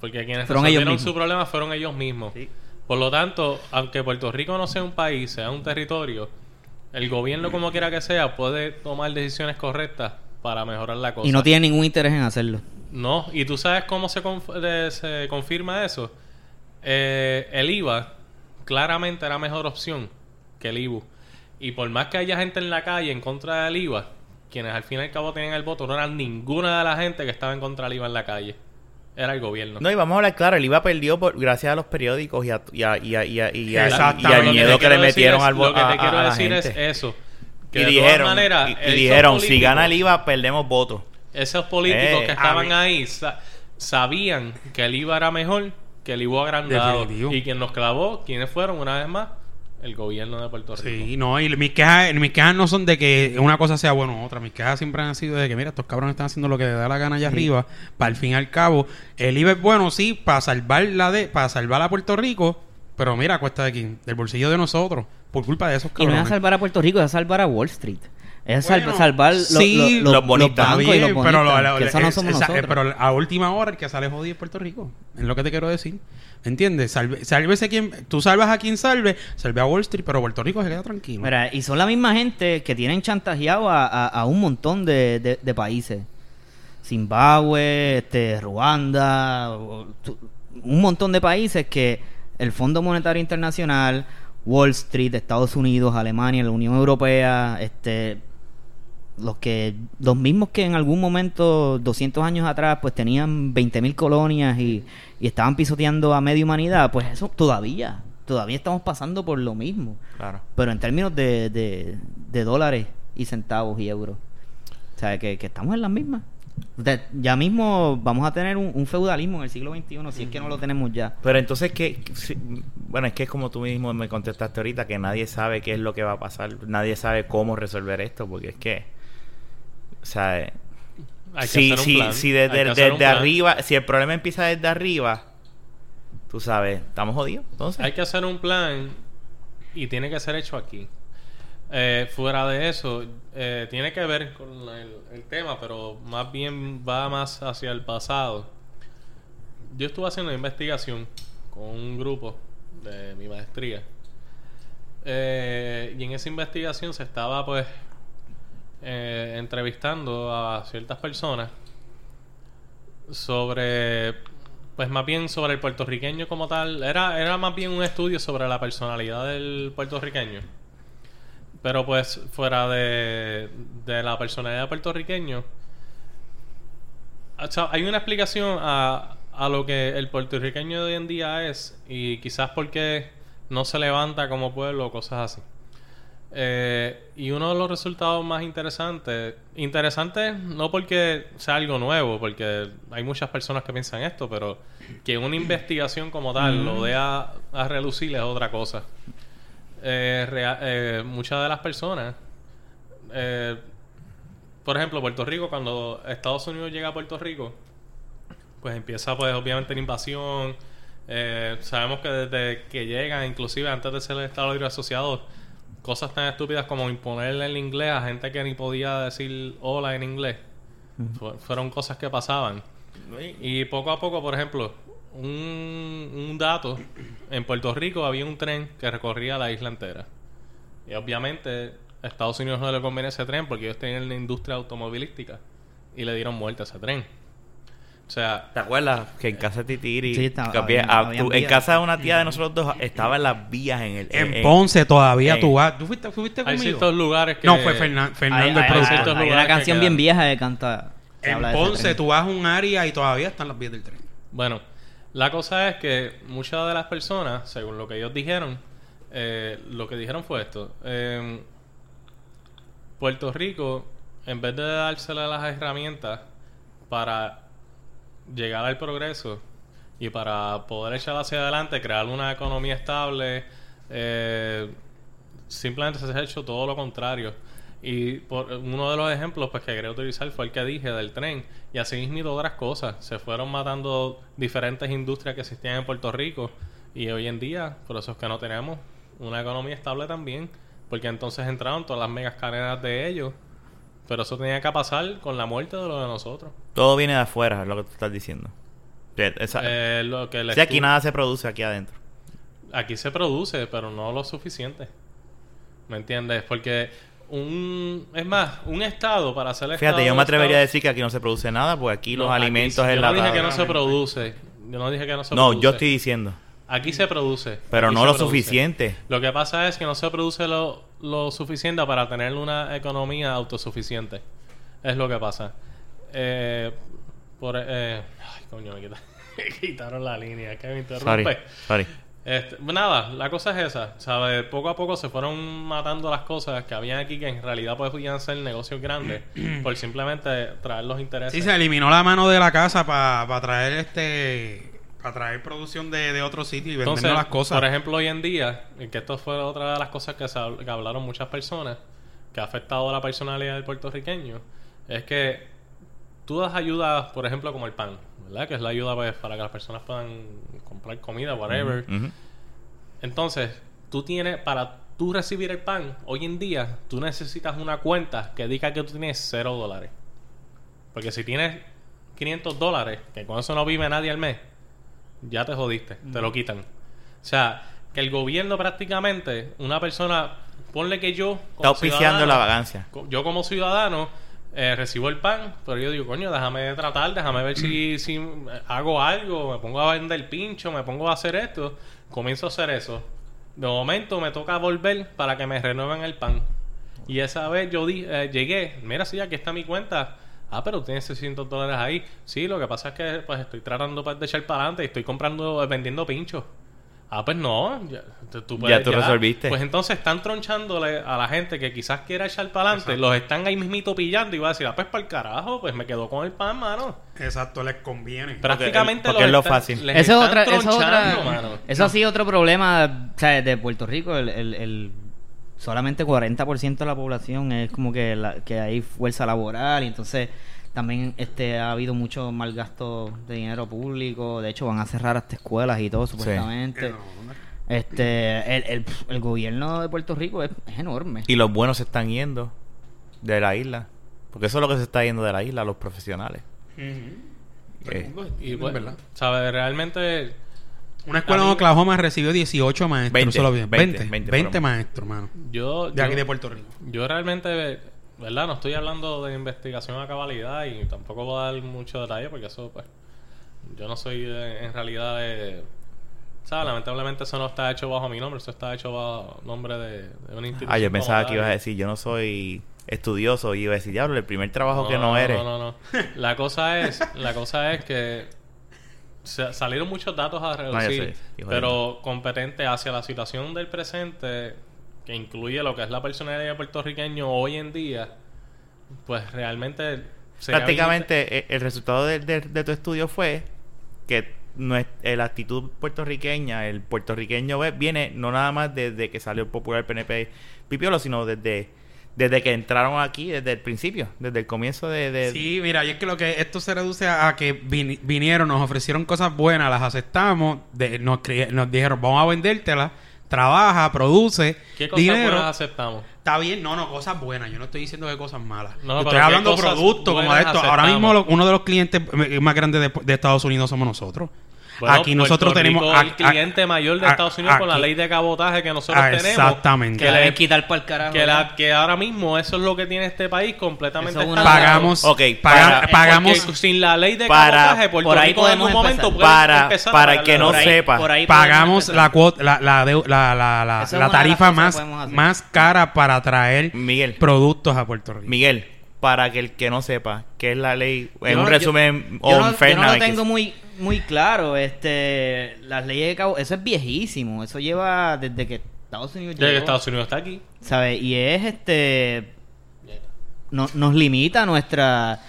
S4: Porque quienes
S1: Fueron ellos
S4: resolvieron
S1: mismos.
S4: su problema fueron ellos mismos.
S1: Sí.
S4: Por lo tanto, aunque Puerto Rico no sea un país, sea un territorio, el gobierno como quiera que sea puede tomar decisiones correctas para mejorar la cosa.
S1: Y no tiene ningún interés en hacerlo.
S4: No, y tú sabes cómo se, conf- de- se confirma eso. Eh, el IVA claramente era mejor opción que el IBU. Y por más que haya gente en la calle en contra del IVA, quienes al fin y al cabo tenían el voto no eran ninguna de la gente que estaba en contra del IVA en la calle. Era el gobierno.
S2: No, y vamos a hablar claro, el IVA perdió por, gracias a los periódicos y, a, y, a- y, a- y, a- y, a-
S3: Exactamente.
S2: y al miedo que le metieron al
S4: Lo que te quiero decir es eso. Que
S2: Y
S4: de
S2: dijeron,
S4: todas maneras,
S2: y- dijeron si gana el IVA, perdemos votos.
S4: Esos políticos
S2: Eh,
S4: que estaban ahí sa- sabían que el IVA era mejor que el IVA agrandado.
S3: Definitivo.
S4: Y quien nos clavó, ¿quiénes fueron una vez más? El gobierno de Puerto Rico.
S3: Sí, no, y mis quejas, mis quejas no son de que una cosa sea buena u otra. Mis quejas siempre han sido de que, mira, estos cabrones están haciendo lo que les da la gana allá arriba. Para al fin y al cabo, el IVA es bueno, sí, para salvar la de, para salvar a Puerto Rico, pero mira, cuesta de quién, del bolsillo de nosotros, por culpa de esos
S1: Y no
S3: cabrones.
S1: es a salvar a Puerto Rico, es a salvar a Wall Street. Es a
S3: Bueno,
S1: sal- salvar lo-
S3: sí,
S1: lo- lo-
S2: los bonitas.
S1: los bancos y los
S3: bien, pero, lo- lo-
S1: que eso no
S3: es-
S1: somos
S3: esa-
S1: nosotros.
S3: pero a última hora el que sale jodido es Puerto Rico. Es lo que te quiero decir. ¿Entiendes? Salve, sálvese quien... Tú salvas a quien salve, salve a Wall Street, pero Puerto Rico se queda tranquilo.
S1: Mira, y son la misma gente que tienen chantajeado a, a- a un montón de, de- de países. Zimbabue, este, Ruanda, un montón de países que el Fondo Monetario Internacional, Wall Street, Estados Unidos, Alemania, la Unión Europea, este, los que los mismos que en algún momento 200 años atrás pues tenían 20.000 colonias y, y estaban pisoteando a media humanidad, pues eso todavía, todavía estamos pasando por lo mismo
S2: Claro.
S1: pero en términos de, de, de dólares y centavos y euros. O sea, que, que estamos en las mismas. De- ya mismo vamos a tener un, un feudalismo en el siglo XXI, si es que no lo tenemos ya.
S2: Pero entonces, ¿qué? si- bueno, es que es como tú mismo me contestaste ahorita, que nadie sabe qué es lo que va a pasar, nadie sabe cómo resolver esto, porque es que, o sea, eh,
S4: Hay que
S2: si,
S4: hacer un
S2: si,
S4: plan.
S2: si
S4: Hay
S2: desde,
S4: que hacer
S2: desde
S4: plan.
S2: arriba, si el problema empieza desde arriba, tú sabes, estamos jodidos, entonces.
S4: Hay que hacer un plan y tiene que ser hecho aquí. Eh, fuera de eso, eh, tiene que ver con el, el tema, pero más bien va más hacia el pasado. Yo estuve haciendo una investigación con un grupo de mi maestría. Eh, y en esa investigación se estaba pues eh, entrevistando a ciertas personas sobre pues más bien sobre el puertorriqueño como tal. Era era más bien un estudio sobre la personalidad del puertorriqueño. Pero pues fuera de, de la personalidad puertorriqueño o sea, hay una explicación a, a lo que el puertorriqueño de hoy en día es y quizás porque no se levanta como pueblo o cosas así eh, y uno de los resultados más interesantes, interesantes no porque sea algo nuevo, porque hay muchas personas que piensan esto, pero que una investigación como tal lo dé a, a relucir es otra cosa. Eh, rea- eh, muchas de las personas, eh, por ejemplo, Puerto Rico, cuando Estados Unidos llega a Puerto Rico, pues empieza pues obviamente la invasión. Eh, sabemos que desde que llegan, inclusive antes de ser el Estado Libre Asociado, cosas tan estúpidas como imponerle el inglés a gente que ni podía decir hola en inglés. Fu- fueron cosas que pasaban. Y poco a poco, por ejemplo, un, un dato, en Puerto Rico había un tren que recorría la isla entera. Y obviamente a Estados Unidos no le conviene ese tren porque ellos tenían la industria automovilística y le dieron muerte a ese tren. O sea,
S2: ¿Te acuerdas que en casa de Titiri,
S1: Sí, estaba-
S2: que había-
S1: había-
S2: ah, tú- en casa de una tía de nosotros dos estaban las vías en el
S3: en
S2: en-
S3: Ponce todavía
S2: en-
S3: tú vas. ¿Tú fuiste, fuiste
S4: hay
S3: conmigo?
S4: ciertos lugares que...
S3: No, fue Fernan-
S1: Hay,
S3: Fernando
S1: hay-
S3: el
S4: hay ciertos
S1: hay una canción bien vieja que canta. que
S3: En
S1: de
S3: Ponce tú vas a un área y todavía están las vías del tren.
S4: Bueno, la cosa es que muchas de las personas, según lo que ellos dijeron, eh, lo que dijeron fue esto. eh, Puerto Rico, en vez de dársele las herramientas para llegar al progreso y para poder echar hacia adelante, crear una economía estable, eh, simplemente se ha hecho todo lo contrario. Y por uno de los ejemplos pues, que quería utilizar fue el que dije del tren. Y así mismo otras cosas. Se fueron matando diferentes industrias que existían en Puerto Rico. Y hoy en día, por eso es que no tenemos una economía estable también. Porque entonces entraron todas las megas cadenas de ellos. Pero eso tenía que pasar con la muerte de lo de nosotros.
S2: Todo viene de afuera, es lo que tú estás diciendo. Esa-
S4: Eh, lo que
S2: si aquí nada se produce aquí adentro.
S4: aquí se produce, pero no lo suficiente. ¿Me entiendes? Porque un... Es más, un estado para hacer el
S2: Fíjate,
S4: estado
S2: yo me atrevería a decir que aquí no se produce nada, porque aquí los
S4: No,
S2: alimentos
S4: sí.
S2: en
S4: Yo
S2: la
S4: no dije que no se produce. Yo no dije que no se
S2: No,
S4: produce.
S2: yo estoy diciendo.
S4: Aquí se produce.
S2: Pero no lo
S4: produce.
S2: suficiente.
S4: Lo que pasa es que no se produce lo, lo suficiente para tener una economía autosuficiente. Es lo que pasa. Eh, por, eh, ay, coño, me, quita- me quitaron la línea. Que me interrumpe.
S2: sorry.
S4: Este, nada, la cosa es esa, ¿sabes? Poco a poco se fueron matando las cosas que habían aquí que en realidad podían ser negocios grandes por simplemente traer los intereses.
S3: Sí, se eliminó la mano de la casa para traer este. Para traer producción de, de otro sitio y vender
S4: Entonces,
S3: las cosas.
S4: por ejemplo, hoy en día, y que esto fue otra de las cosas que, se que hablaron muchas personas, que ha afectado a la personalidad del puertorriqueño, es que tú das ayuda, por ejemplo, como el pan, ¿verdad? Que es la ayuda pues, para que las personas puedan comprar comida, whatever. Entonces, tú tienes, para tú recibir el pan, hoy en día, tú necesitas una cuenta que diga que tú tienes cero dólares. Porque si tienes 500 dólares, que con eso no vive nadie al mes, ya te jodiste, te lo quitan. O sea, que el gobierno prácticamente, una persona, ponle que yo...
S2: Está auspiciando la vagancia.
S4: Yo como ciudadano eh, recibo el pan, pero yo digo, coño, déjame tratar, déjame ver si, si eh, hago algo, me pongo a vender pincho, me pongo a hacer esto, comienzo a hacer eso. De momento me toca volver para que me renueven el pan. Y esa vez yo di, eh, llegué, mira, sí, aquí está mi cuenta. Ah, pero tienes 600 dólares ahí. Sí, lo que pasa es que pues estoy tratando pues, de echar para adelante y estoy comprando, eh, vendiendo pinchos. Ah, pues no, ya, tú-
S2: Ya tú resolviste.
S4: Pues entonces están tronchándole a la gente que quizás quiera echar para adelante, los están ahí mismito pillando y va a decir, ah, pues para el carajo, pues me quedo con el pan, mano.
S3: Exacto, les conviene.
S4: Prácticamente
S2: porque
S4: los
S2: es lo
S4: están-
S2: fácil.
S4: les
S1: Eso es
S4: están
S1: otra, eso otra,
S4: mano.
S1: eso ha sido otro problema, o sea, de Puerto Rico, el, el, el- solamente 40% de la población es como que la, que hay fuerza laboral y entonces también este ha habido mucho mal gasto de dinero público, de hecho van a cerrar hasta escuelas y todo supuestamente. Este el, el, el gobierno de Puerto Rico es, es enorme.
S2: Y los buenos se están yendo de la isla. Porque eso es lo que se está yendo de la isla, los profesionales. Eh,
S4: Y
S3: Es
S4: pues,
S3: verdad.
S4: ¿sabes? Realmente
S3: Una escuela
S4: A
S3: en
S4: mí-
S3: Oklahoma recibió 18 maestros.
S2: 20,
S3: solo bien.
S2: 20,
S3: 20,
S2: 20
S3: 20
S2: por lo
S3: maestros, mano.
S4: yo...
S3: De
S4: yo-
S3: aquí de Puerto Rico.
S4: Yo realmente, ¿verdad? No estoy hablando de investigación a cabalidad y tampoco voy a dar mucho detalle porque eso, pues, yo no soy de- en realidad de... ¿Sabes? Lamentablemente eso no está hecho bajo mi nombre, eso está hecho bajo nombre de, de una institución.
S2: Ah, yo pensaba que ibas a decir, yo no soy estudioso. Y iba a decir, diablo, el primer trabajo que no eres.
S4: No, no, no. La cosa es, la cosa es que salieron muchos datos a reducir,
S2: de
S4: pero competente hacia la situación del presente, que incluye lo que es la personalidad del puertorriqueño hoy en día, pues realmente
S2: Prácticamente eh, el resultado de, de- de tu estudio fue que no es, eh, la actitud puertorriqueña, el puertorriqueño ve- viene no nada más desde que salió el popular PNP Pipiolo, sino desde, desde que entraron aquí, desde el principio, desde el comienzo de... de-
S3: Sí, mira, y es que lo que esto se reduce a, a que vin- vinieron, nos ofrecieron cosas buenas, las aceptamos, de- nos, dijeron, vamos a vendértelas, trabaja, produce,
S4: ¿Qué cosas
S3: dinero.
S4: buenas aceptamos?
S3: Está bien, no, no, cosas buenas. Yo no estoy diciendo que cosas malas.
S4: No,
S3: estoy
S4: ¿qué
S3: hablando de productos como de esto. Ahora mismo lo- uno de los clientes más grandes de, de Estados Unidos somos nosotros.
S4: Bueno,
S3: Aquí nosotros
S4: Puerto
S3: tenemos
S4: Rico
S3: a-
S4: el cliente mayor de
S3: a-
S4: Estados Unidos con la ley de cabotaje que nosotros
S3: Ah,
S4: tenemos.
S3: exactamente.
S4: Que, le-
S1: deben quitar para el carajo.
S4: que, la- que ahora mismo eso es lo que tiene este país completamente
S1: es.
S3: Pagamos,
S2: Ok,
S3: paga-
S2: para-
S3: pagamos,
S4: Porque sin la ley de
S2: para-
S4: cabotaje, Puerto
S1: por ahí
S4: Rico en
S1: podemos
S4: algún momento
S1: empezar.
S4: puede
S2: Para-
S4: empezar a
S2: para
S4: pagarle
S2: que no
S4: la
S1: Por ahí-
S2: sepa.
S1: por ahí
S3: pagamos la cuota, la, la, la, la, la-
S1: es
S3: la tarifa más, más cara para traer
S2: Miguel,
S3: productos a Puerto Rico.
S2: Miguel, para que el que no sepa qué es la ley, en
S1: Yo
S2: un
S1: no-
S2: resumen,
S1: yo,
S2: o
S1: yo
S2: un
S1: no, yo no lo tengo muy muy claro este las leyes de cabo eso es viejísimo eso lleva desde que Estados Unidos
S4: Ya que Estados Unidos está aquí.
S1: ¿sabes? y es este no- nos limita nuestra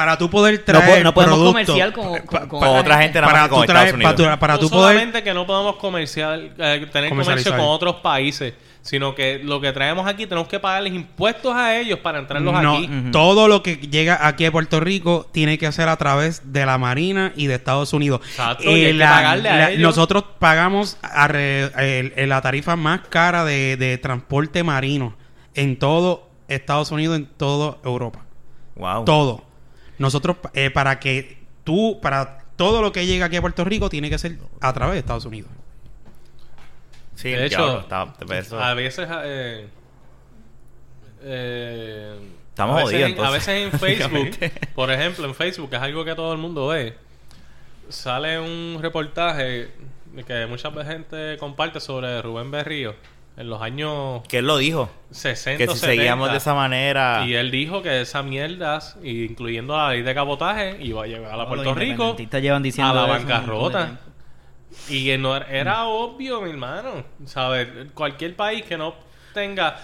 S3: Para tú poder
S1: no,
S3: traer
S1: po- no podemos
S3: producto-
S1: comerciar con, con-
S3: pa-
S1: con
S2: Con otra gente
S3: para tú traer,
S2: Estados
S3: para
S2: Unidos.
S3: tú, para
S4: no
S3: tú poder
S4: solamente que no podemos comercial, eh, tener comercio con otros países, sino que lo que traemos aquí tenemos que pagarles impuestos a ellos para entrarlos
S3: no,
S4: aquí.
S3: Todo lo que llega aquí a Puerto Rico tiene que ser a través de la Marina y de Estados Unidos.
S4: Exacto, y hay que pagarle a ellos.
S3: Nosotros pagamos arre- el- el- la tarifa más cara de, de transporte marino en todo Estados Unidos, en toda Europa.
S2: Wow.
S3: Todo. Nosotros, eh, para que tú, para todo lo que llega aquí a Puerto Rico, tiene que ser a través de Estados Unidos.
S2: Sí,
S4: de hecho,
S2: está- eso-
S4: a veces... eh, eh,
S2: Estamos
S4: a veces,
S2: jodidos,
S4: en, a veces en Facebook, por ejemplo, en Facebook, que es algo que todo el mundo ve, sale un reportaje que mucha gente comparte sobre Rubén Berrío en los años
S2: que él lo dijo.
S4: 60
S2: Que si
S4: 70.
S2: seguíamos de esa manera...
S4: Y él dijo que esa mierda, incluyendo la ley de cabotaje, iba a llegar a
S1: Los
S4: Puerto Rico
S1: llevan diciendo
S4: a la bancarrota. Y que no era, era obvio, mi hermano. ¿Sabes? Cualquier país que no tenga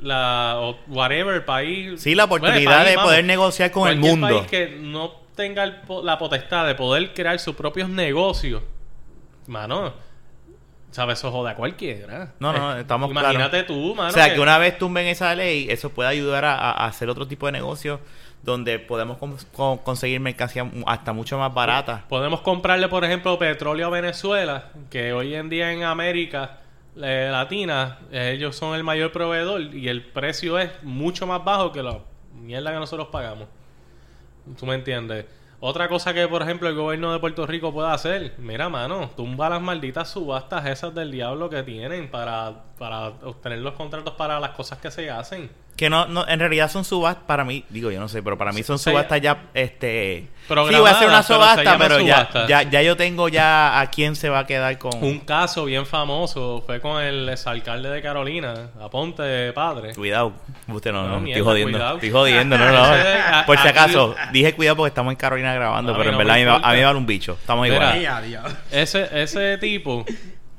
S4: la o whatever país
S2: Sí, la
S4: bueno,
S2: oportunidad
S4: país,
S2: de
S4: vamos,
S2: poder negociar con el
S4: cualquier
S2: mundo.
S4: país que no tenga el la potestad de poder crear sus propios negocios, mano, ¿sabes? Eso jode a cualquiera.
S2: No, no,
S4: Eh,
S2: estamos
S4: Imagínate
S2: claros.
S4: tú, mano.
S2: o sea, que una vez tumben esa ley, eso puede ayudar a, hacer otro tipo de negocio donde podemos con- con- conseguir mercancía hasta mucho más barata.
S4: Podemos comprarle, por ejemplo, petróleo a Venezuela, que hoy en día en América eh, Latina, eh, ellos son el mayor proveedor y el precio es mucho más bajo que la mierda que nosotros pagamos. ¿Tú me entiendes? Otra cosa que, por ejemplo, el gobierno de Puerto Rico puede hacer, mira, mano, tumba las malditas subastas esas del diablo que tienen para, para obtener los contratos para las cosas que se hacen.
S2: Que no, no, en realidad son subastas para mí, digo yo no sé, pero para mí son subastas ya, este... Sí, voy a hacer una
S4: pero
S2: subasta,
S4: llama
S2: pero, ya,
S4: subasta.
S2: ya, ya yo tengo ya a quién se va a quedar con...
S4: Un caso bien famoso fue con el exalcalde de Carolina, Aponte Padre.
S2: Cuidado, usted no,
S4: No,
S2: no, estoy
S4: mierda,
S2: jodiendo,
S4: cuidado.
S2: estoy jodiendo, no, no. Por si acaso, dije cuidado porque estamos en Carolina grabando,
S4: No,
S2: pero en verdad a
S4: me
S2: mí, me- a
S4: importa.
S2: mí me vale un bicho, estamos
S4: Mira,
S2: igual.
S4: Ese, ese tipo,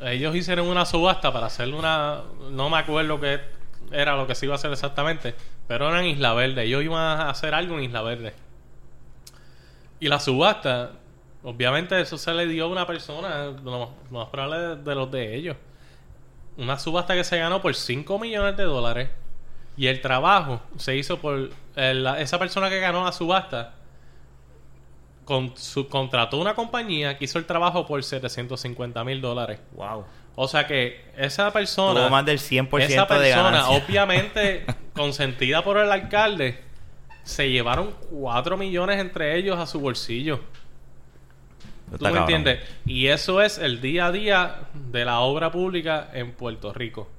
S4: ellos hicieron una subasta para hacer una. No me acuerdo qué era lo que se iba a hacer exactamente, pero era en Isla Verde. Ellos iban a hacer algo en Isla Verde. Y la subasta, obviamente, eso se le dio a una persona, lo más probable de, los de ellos. Una subasta que se ganó por 5 millones de dólares. Y el trabajo se hizo por esa persona que ganó la subasta con, su, contrató una compañía que hizo el trabajo por 750 mil dólares.
S2: Wow.
S4: O sea que esa persona,
S2: Tuvo más del 100%
S4: esa
S2: de
S4: persona,
S2: ganancia.
S4: obviamente consentida por el alcalde, se llevaron 4 millones entre ellos a su bolsillo. ¿Tú me
S2: cabrón.
S4: entiendes? Y eso es el día a día de la obra pública en Puerto Rico.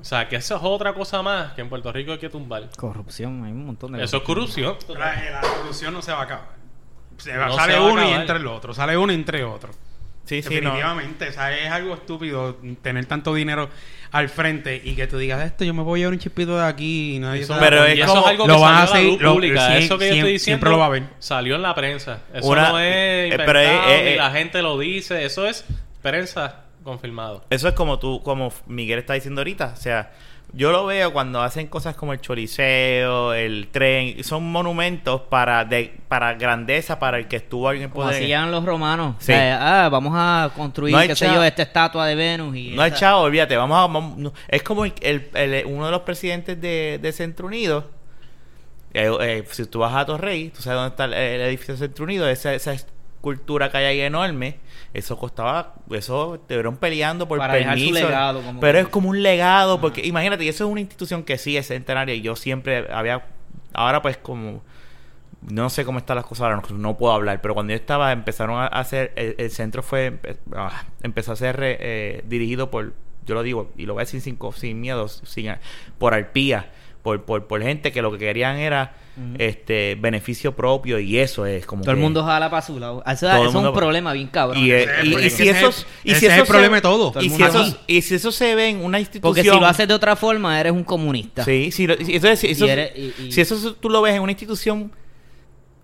S4: O sea, que eso es otra cosa más que en Puerto Rico hay que tumbar.
S1: Corrupción, hay un montón de
S4: Eso es corrupción.
S3: La, la corrupción no se va a acabar. Se va-
S4: No
S3: sale
S4: se va a
S3: uno y entra el otro. Sale uno y entre otro.
S2: Sí, sí, no.
S3: Definitivamente. O sea, es algo estúpido tener tanto dinero al frente y que tú digas esto, yo me voy a llevar un chispito de aquí y nadie
S4: Eso-
S3: sabe".
S2: Pero
S4: y eso es algo
S3: lo
S4: que
S3: van a
S4: salió a la luz
S3: seguir- lo-
S4: pública.
S3: siem-
S4: eso que yo estoy diciendo
S3: siempre lo va a ver.
S4: salió en la prensa. Eso
S2: Una-
S4: no es
S2: eh, pero, eh,
S4: ni
S2: eh.
S4: la gente lo dice. Eso es prensa confirmado.
S2: Eso es como tú, como Miguel está diciendo ahorita. O sea, yo lo veo cuando hacen cosas como el choliseo, el tren. Son monumentos para de, para grandeza para el que estuvo en el
S1: Como
S2: poder.
S1: hacían los romanos.
S2: Sí.
S1: O sea, ah, vamos a construir,
S2: No hay
S1: qué sé yo, esta estatua de Venus. Y
S2: No hay
S1: esta-
S2: chavo, olvídate. Vamos a, vamos- no. es como el, el- el- uno de los presidentes de, de Centro Unido. Eh, eh, si tú vas a Torrey, tú sabes dónde está el, el edificio de Centro Unido, esa, esa escultura que hay ahí enorme. Eso costaba, eso estuvieron peleando por
S1: Para dejar su
S2: permiso.
S1: legado, como
S2: pero
S1: que-
S2: es como un legado, porque imagínate, y eso es una institución que sí es centenaria. Y yo siempre había, ahora pues como no sé cómo están las cosas ahora, no, no puedo hablar, pero cuando yo estaba, empezaron a hacer, el, el centro fue, empe- ah, empezó a ser eh, dirigido por, yo lo digo, y lo voy a decir sin, sin miedo, sin, por arpía, por, por, por gente que lo que querían era este beneficio propio y eso es como
S1: Todo el mundo jala para su lado. Eso, eso es
S2: mundo-
S1: un problema bien cabrón.
S2: y, eh,
S3: es
S2: y- y si
S3: que ese
S2: esos
S3: es-
S2: y si
S3: es el
S2: eso
S3: problema de todo.
S2: Y si eso y si eso se ve en una institución
S1: Porque si lo haces de otra forma, eres un comunista.
S2: Sí, sí, lo- si- entonces, si eso,
S1: Y eres- y- y-
S2: si eso tú lo ves en una institución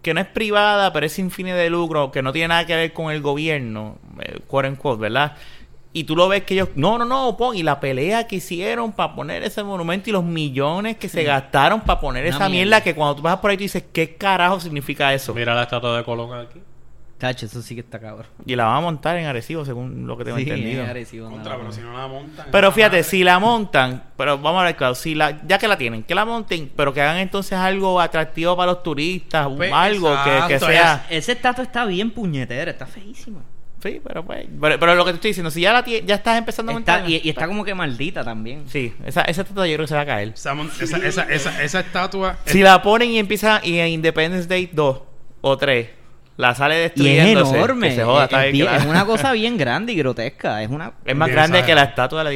S2: que no es privada, pero es sin fines de lucro, que no tiene nada que ver con el gobierno, eh, quote unquote, ¿verdad? Y tú lo ves que ellos, no, no, no, pon, y la pelea que hicieron para poner ese monumento y los millones que se gastaron para poner
S1: Una
S2: esa mierda
S1: mierda.
S2: que cuando tú vas por ahí tú dices, ¿qué carajo significa eso?
S4: Mira la estatua de Colón aquí.
S1: Tacho, eso sí que está cabrón.
S2: Y la van a montar en Arecibo, según lo que tengo
S1: Sí,
S2: entendido.
S1: es agresivo,
S3: Contra, pero si no la montan.
S2: Pero fíjate,
S3: madre-
S2: si la montan, pero vamos a ver claro, si la, ya que la tienen, que la monten, pero que hagan entonces algo atractivo para los turistas,
S3: Pues,
S2: algo que, sea...
S1: Ese estatua está bien puñetera, está feísima.
S2: Sí, pero pues, pero, pero lo que te estoy diciendo, si ya la ya estás empezando a
S1: Está-
S2: montar...
S1: y, y está como que maldita también.
S2: Sí, esa, esa estatua yo creo que se va a caer.
S3: Esa, esa, esa, esa, esa estatua.
S2: Si la ponen y empieza y en Independence Day 2 o 3 la sale
S1: Y es
S2: destruyéndose,
S1: enorme.
S2: que se joda,
S1: es,
S2: está
S1: es
S2: bien que
S1: una cosa bien grande y grotesca. Es una.
S2: Es más
S3: Bien,
S2: grande
S3: ¿sabes?
S2: que la estatua de la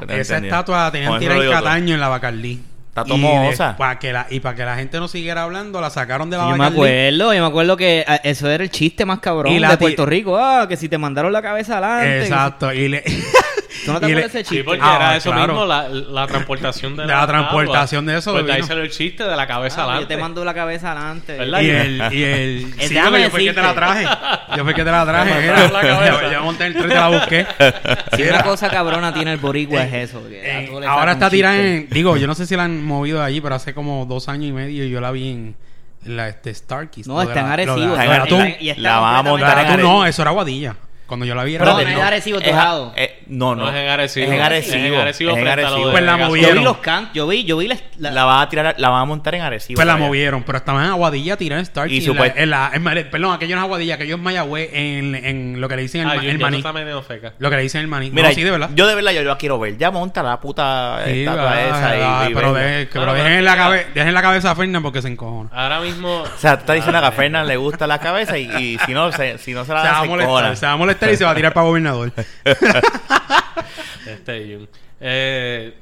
S2: que tengo
S3: Esa
S2: entendido.
S3: estatua la tenían en
S2: digo todo.
S3: Cataño en la Bacardí.
S2: Está tomosa.
S3: Para que la, y para que la gente no siguiera hablando, la sacaron de la
S1: yo me acuerdo, yo me acuerdo que ah, eso era el chiste más cabrón
S3: Y la
S1: de Puerto Rico. Ah, que si te mandaron la cabeza adelante.
S3: Exacto. Y le,
S1: ¿Tú no te acuerdas de ese
S4: Sí,
S1: chiste?
S4: porque
S3: Ah,
S4: era eso
S3: claro.
S4: mismo, la, la transportación de
S3: La
S4: la,
S3: transportación de eso
S4: Pues de ahí
S3: vino.
S4: salió el chiste de la cabeza
S1: Ah, yo
S4: adelante.
S1: te mando la cabeza adelante.
S4: ¿Verdad?
S3: y el, y el,
S1: Eh,
S3: sí,
S1: déjame
S3: yo fui el que te la traje. Yo fui el que te la traje.
S4: Mandaron la cabeza.
S3: Yo, yo monté el tren y te la busqué.
S1: Si una cosa cabrona tiene el boricua es eso. que a
S3: eh,
S1: todo le
S3: ahora
S1: saca
S3: está
S1: un
S3: tirada
S1: chiste.
S3: en. Digo, yo no sé si la han movido allí, pero hace como dos años y medio yo la vi en, La este Starkey.
S1: No, está en Arecibo.
S3: Lo de,
S2: Está en
S3: atún.
S2: Arecibo.
S1: y está
S2: La van a
S1: completamente-
S2: montar en Arecibo.
S3: no, eso era Guadilla. Cuando yo la vi era
S1: No,
S3: Guadilla.
S1: no es Arecibo, Dorado.
S2: eh, no, no.
S4: No es en Arecibo.
S2: Es en Arecibo.
S4: Es en Arecibo
S2: Es en Arecibo.
S3: Pues la movieron.
S1: Yo vi los cantos, yo vi, yo vi la, la-
S2: La van a tirar, la van a montar en Arecibo.
S3: Pues la movieron, pero estaban en Aguadilla tirando en Starkey.
S2: Y
S3: en la-
S2: supuest-
S3: en la- en perdón, aquello no es Aguadilla, aquello es Mayagüez en, en lo que le dicen el,
S4: Ah, yo,
S3: el maní.
S4: está medio feca.
S3: Lo que le dicen el maní.
S2: Mira,
S3: no, sí, de verdad.
S2: yo de verdad yo la quiero ver. Ya monta la puta
S3: Sí,
S2: estatua
S3: verdad,
S2: esa y-
S3: pero,
S2: verla.
S3: dejen, que-
S4: No,
S3: pero
S4: no,
S3: dejen,
S4: pero
S3: en la
S4: mira.
S3: cabe- dejen la cabeza a Fernan porque se encojona.
S4: Ahora mismo...
S2: O sea, tú estás diciendo que a Fernan le gusta la cabeza y, si no se, si no se la
S3: se va
S2: da,
S3: a
S2: se
S3: molestar,
S2: encojona.
S3: se va a molestar y se va a tirar para gobernador.
S4: Este. Eh,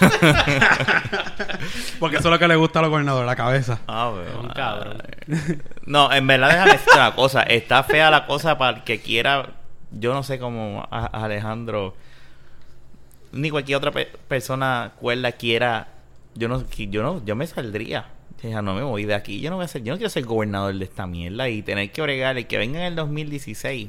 S3: porque eso es lo que le gusta a los gobernadores, la cabeza.
S2: Ah, bueno,
S4: Es un cabrón.
S2: No, en verdad déjame decirte una cosa. Está fea la cosa para el que quiera. Yo no sé cómo a- Alejandro ni cualquier otra pe- persona cuerda quiera. Yo no, yo no, yo me saldría. Ya no me voy de aquí. Yo no voy a ser, yo no quiero ser gobernador de esta mierda y tener que bregar el que venga en el 2016.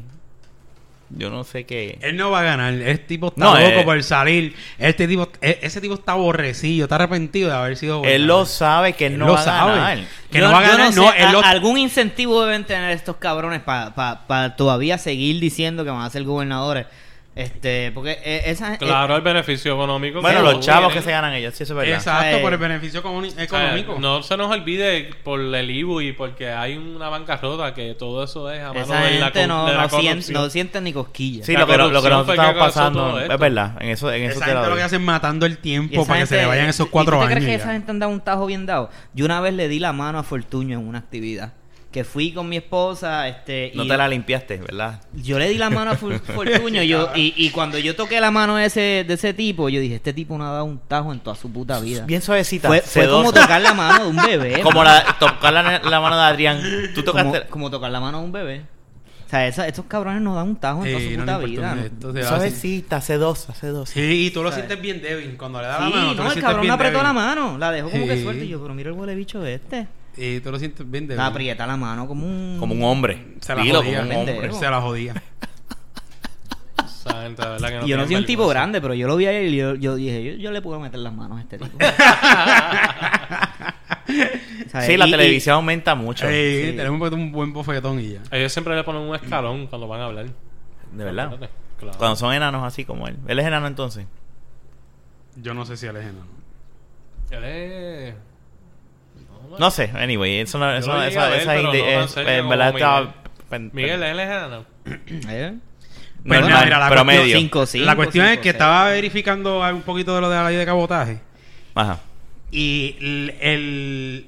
S2: Yo no sé qué.
S3: Él no va a ganar. Este tipo está
S2: No,
S3: loco
S2: eh.
S3: por salir. Este tipo, e- ese tipo está aborrecido, está arrepentido de haber sido
S2: Él lo sabe que él
S3: Él
S2: no
S3: lo
S2: va a
S3: sabe.
S2: ganar.
S3: Que
S1: Yo-
S3: no va a ganar,
S1: sé,
S3: no, él
S1: a-
S3: lo-
S1: algún incentivo deben tener estos cabrones para todavía seguir diciendo que van a ser gobernadores. Este, porque eh, esa
S4: claro, el beneficio económico.
S2: Bueno, los
S4: tú
S2: chavos que se ganan ellos, sí, eso es verdad.
S3: Exacto,
S1: Eh,
S3: por el beneficio económico.
S4: no se nos olvide por el IBU y porque hay una bancarrota que todo eso es a mano
S1: esa
S4: de la,
S1: gente no,
S4: de la
S1: no, sien-
S4: corrupción.
S1: no sienten ni cosquillas.
S2: Sí, lo que, lo, que nosotros estamos pasando es verdad. En eso, en eso
S3: esa gente lo que hacen matando el tiempo para que se le vayan esos
S1: ¿y
S3: cuatro
S1: tú
S3: años.
S1: crees que esa gente han dado un tajo bien dado? Yo una vez le di la mano a Fortuño en una actividad. Que fui con mi esposa, este...
S2: No
S1: y
S2: te la limpiaste, ¿verdad?
S1: Yo le di la mano a Fortuño yo, y, y cuando yo toqué la mano de ese, de ese tipo, yo dije, este tipo no ha dado un tajo en toda su puta vida.
S2: Bien suavecita.
S1: fue, fue como tocar la mano de un bebé.
S2: Como la, tocar la, la mano de Adrián. Tú
S1: como,
S2: tocaste.
S1: como tocar la mano de un bebé. O sea, esa- estos cabrones no dan un tajo en toda
S3: Sí,
S1: su
S3: no
S1: puta vida. ¿no?
S2: Suavecita, sedosa, sedosa.
S3: Sí, y tú lo
S1: ¿Sabes?
S3: sientes bien débil. Cuando le da la mano, tú
S1: no, el cabrón
S3: bien
S1: me apretó
S3: débil.
S1: la mano. La dejó como que
S3: Sí.
S1: suelta. Y yo, pero mira el huele bicho este.
S3: Y tú lo sientes bien débil.
S1: La aprieta la mano como un...
S2: Como un hombre.
S3: Se la
S2: Dilo,
S3: jodía.
S2: como un hombre.
S1: Pendejo.
S3: Se la jodía.
S4: Esa gente, de verdad que no
S1: Y yo no soy un tipo
S4: vergüenza.
S1: grande, pero yo lo vi a él y yo, yo dije, yo, yo le puedo meter las manos a este tipo. ¿Sabes?
S2: Sí, la
S1: Y- y-
S2: televisión aumenta mucho.
S3: Sí,
S1: Sí.
S3: tenemos un buen bofetón y ya.
S4: Ellos siempre le ponen un escalón cuando van a hablar.
S2: De verdad.
S4: Claro.
S2: Cuando son enanos así como él. Él es enano entonces.
S3: Yo no sé si él es enano.
S4: Él es...
S2: No sé, anyway. Eso no, eso, esa, esa
S4: pero
S2: en verdad
S4: Miguel.
S2: estaba.
S4: Miguel, él es enano.
S1: ¿Eh?
S2: No, no,
S3: mira, la
S2: pero
S3: cuestión-.
S1: Cinco, cinco,
S3: la cuestión
S1: cinco,
S3: es que
S1: seis.
S3: estaba verificando un poquito de lo de la ley de cabotaje.
S2: Ajá.
S3: Y el, el,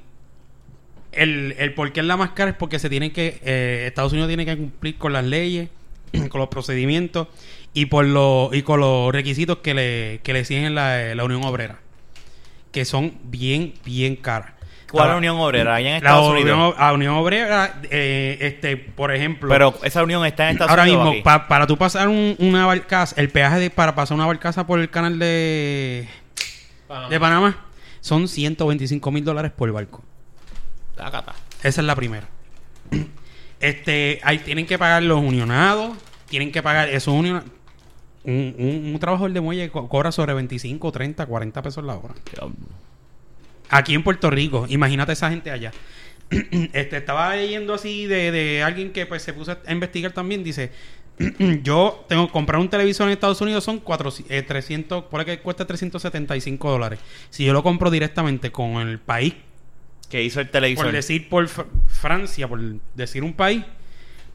S3: el, el por qué es la más cara es porque se tienen que eh, Estados Unidos tiene que cumplir con las leyes, con los procedimientos y por los y con los requisitos que le, que le exigen la, la Unión Obrera, que son bien bien caras.
S2: ¿Cuál
S3: La-
S2: Unión Obrera? Allá en
S3: La
S2: Estados
S3: Unión,
S2: Unidos.
S3: la Unión Obrera, eh, este, por ejemplo,
S2: Pero esa unión está en Estados
S3: ahora
S2: Unidos.
S3: mismo
S2: o aquí?
S3: pa- para tú pasar un- una barcaza, el peaje de, para pasar una barcaza por el canal de
S4: Panamá.
S3: de Panamá son 125 mil dólares por barco.
S2: Tácata.
S3: Esa es la primera. Este, ahí tienen que pagar los unionados, tienen que pagar esos unionados. Un, un, un trabajador de muelle co- cobra sobre 25, 30, 40 pesos la hora. Aquí en Puerto Rico, imagínate esa gente allá. este, estaba leyendo así de, de alguien que pues se puso a investigar también. Dice: Yo tengo que comprar un televisor en Estados Unidos, son 400, eh, 300, por que cuesta 375 dólares. Si yo lo compro directamente con el país
S2: Que hizo el televisor.
S3: por decir por Fr- Francia, por decir un país,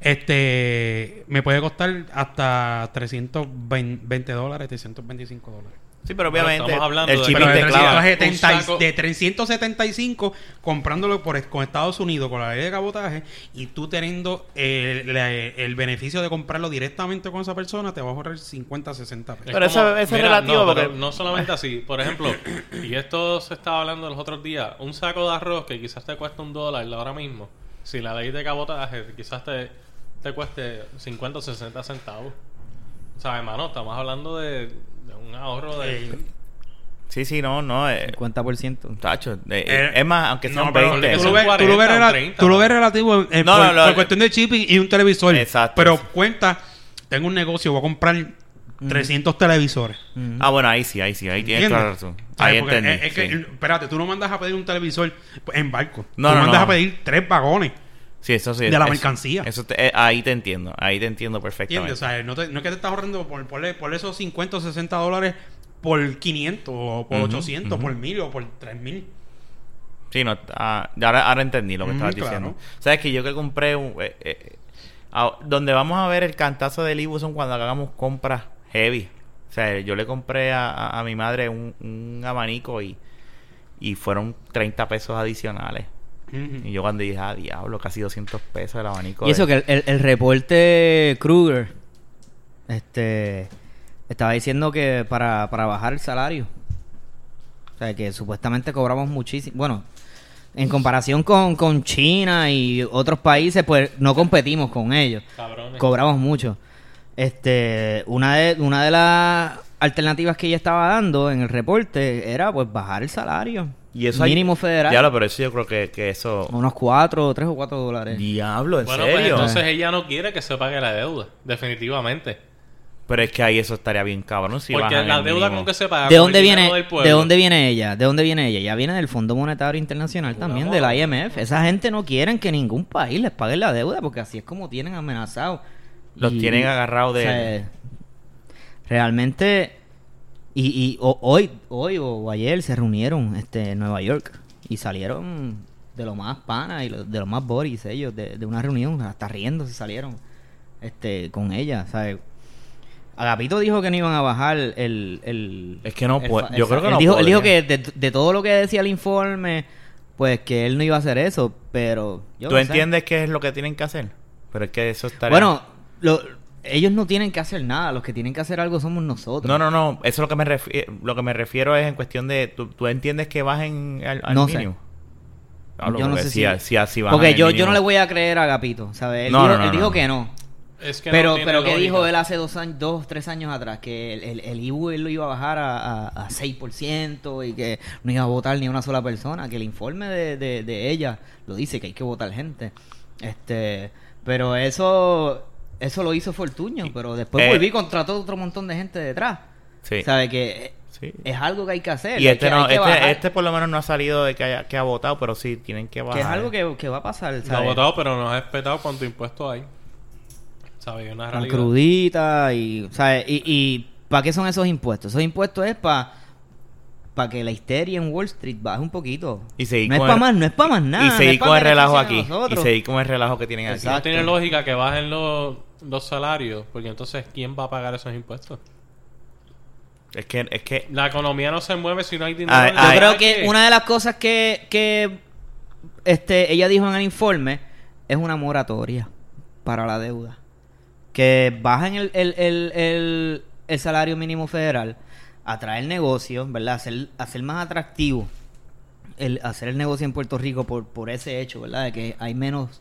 S3: este me puede costar hasta 320 dólares, 325 dólares.
S2: Sí, pero
S4: Pero
S2: obviamente
S4: estamos hablando
S2: el
S3: Pero de,
S2: te clava.
S3: 370
S4: Un saco-
S3: de 375 comprándolo por, con Estados Unidos con la ley de cabotaje y tú teniendo el beneficio de comprarlo directamente con esa persona, te vas a ahorrar 50, 60 pesos.
S2: Pero eso- eso es relativo
S4: no, pero
S2: porque-
S4: no solamente así. Por ejemplo, y esto se estaba hablando los otros días, un saco de arroz que quizás te cuesta un dólar ahora mismo, si la ley de cabotaje quizás te, te cueste 50 o 60 centavos. O sea, hermano, estamos hablando de un ahorro de...
S3: Eh,
S2: Sí, sí, no, no. Eh,
S1: 50%.
S2: tacho, eh,
S3: Eh,
S2: es más, aunque
S3: No,
S2: son
S3: pero
S2: 20.
S3: tú,
S4: son
S3: lo ves, tú lo
S4: 40
S3: ves
S4: o
S3: rela-
S4: 30,
S3: tú lo ves
S4: ¿no?
S3: relativo eh,
S2: No,
S3: por,
S2: no,
S3: por cuestión de shipping y un televisor.
S2: Exacto.
S3: Pero cuenta, tengo un negocio, voy a comprar 300 televisores.
S2: Ah, bueno, ahí sí, ahí sí, ahí tienes toda la razón.
S3: ¿Sabes?
S2: Ahí entendí.
S3: es, es que, espérate, tú no mandas a pedir un televisor en barco.
S2: No,
S3: tú
S2: no,
S3: mandas
S2: no.
S3: a pedir tres vagones.
S2: Sí, eso sí.
S3: de la
S2: eso-
S3: mercancía.
S2: Eso te- eh, ahí te entiendo, ahí te entiendo perfectamente.
S3: ¿Entiendes? O sea, no, te- no es que te estás ahorrando por, por, por esos 50 o 60 dólares por 500 o por
S2: Ujú,
S3: 800,
S2: ujú.
S3: por 1000 o por 3000.
S2: Sí, no, ah, ahora, ahora entendí lo que estabas
S3: claro.
S2: diciendo. Sabes que yo que compré un, eh, eh, donde vamos a ver el cantazo del Ibu son cuando hagamos compras heavy. O sea, yo le compré a, a- a mi madre un, un abanico y, y fueron 30 pesos adicionales. Y yo cuando dije, ah, diablo, casi 200 pesos el abanico.
S1: Y eso
S2: de-
S1: que el, el- el reporte Kruger este estaba diciendo que para, para bajar el salario. O sea, que supuestamente cobramos muchísimo. Bueno, en comparación con, con China y otros países, pues no competimos con ellos.
S4: Cabrones.
S1: Cobramos mucho. Este, una de, una de las alternativas que ella estaba dando en el reporte era pues bajar el salario.
S2: Y eso hay-
S1: mínimo federal.
S2: Diablo, pero eso yo creo que, que eso...
S1: Unos cuatro, tres o cuatro dólares.
S2: Diablo, ¿en
S4: Bueno, pues
S2: serio?
S4: entonces ella no quiere que se pague la deuda, definitivamente.
S2: Pero es que ahí eso estaría bien cabrón si
S4: Porque la deuda
S2: mínimo.
S4: con que se paga.
S1: ¿De dónde
S4: el
S1: viene? ¿De dónde viene ella? ¿De dónde viene ella? Ya viene del Fondo Monetario Internacional también, del IMF. Esa gente no quieren que ningún país les pague la deuda porque así es como tienen amenazados.
S2: Los
S1: Y-
S2: tienen agarrados de...
S1: o sea, realmente y, y o- hoy hoy o ayer se reunieron este en Nueva York y salieron de lo más pana y lo- de lo más boris ellos de, de una reunión hasta riendo se salieron este con ella ¿sabes? Agapito dijo que no iban a bajar el, el
S2: Es que no puede- yo
S1: el
S2: creo que
S1: él
S2: no
S1: dijo, él dijo que de, de todo lo que decía el informe pues que él no iba a hacer eso pero yo
S2: ¿Tú
S1: no sé.
S2: entiendes qué es lo que tienen que hacer? Pero es que eso estaría...
S1: bueno lo- ellos no tienen que hacer nada los que tienen que hacer algo somos nosotros
S2: No, no, no. Eso es lo que me refiero. Lo que me refiero es en cuestión de. ¿Tú, tú entiendes que bajen al, al
S1: No sé.
S2: mínimo? Hablo,
S1: yo no
S2: porque
S1: sé
S2: si,
S1: si,
S2: si así bajan
S1: porque yo, yo no le voy a creer a Agapito ¿sabes? él
S2: No,
S1: dijo,
S2: no, no,
S1: él dijo
S2: no.
S1: que no
S4: Es que
S1: pero
S4: no
S1: pero qué dijo él hace dos años dos tres años atrás que el, el, el IBU él lo iba a bajar a, a, a 6% y que no iba a votar ni una sola persona que el informe de, de, de ella lo dice que hay que votar gente este pero eso eso lo hizo Fortuño pero después
S2: Eh,
S1: volví y contrató otro montón de gente detrás
S2: Sí.
S1: sabe que
S2: Sí.
S1: es algo que hay que hacer
S2: Y este
S1: que-
S2: no, este, este por lo menos no ha salido de que, haya, que ha votado, pero sí tienen que bajar.
S1: que es algo que, que va a pasar
S4: No ha votado, pero no ha respetado cuánto impuesto hay. ¿Sabes? Una realidad.
S1: crudita y, ¿sabes? Y, y ¿para qué son esos impuestos? Esos impuestos es para para que la histeria en Wall Street baje un poquito.
S2: Y seguir
S1: no es para
S2: el-
S1: más, no es para más nada.
S2: y seguir con el relajo aquí. Y seguir con el relajo que tienen aquí.
S1: Exacto.
S4: No tiene lógica que bajen los, los salarios, porque entonces, ¿quién va a pagar esos impuestos?
S2: Es que, es que
S4: La economía no se mueve si no hay dinero.
S1: Yo creo que una de las cosas que, que este, ella dijo en el informe es una moratoria para la deuda. Que bajen el, el, el, el, el salario mínimo federal, atraer negocio, ¿verdad? Hacer, hacer más atractivo el hacer el negocio en Puerto Rico por, por ese hecho, ¿verdad? De que hay menos,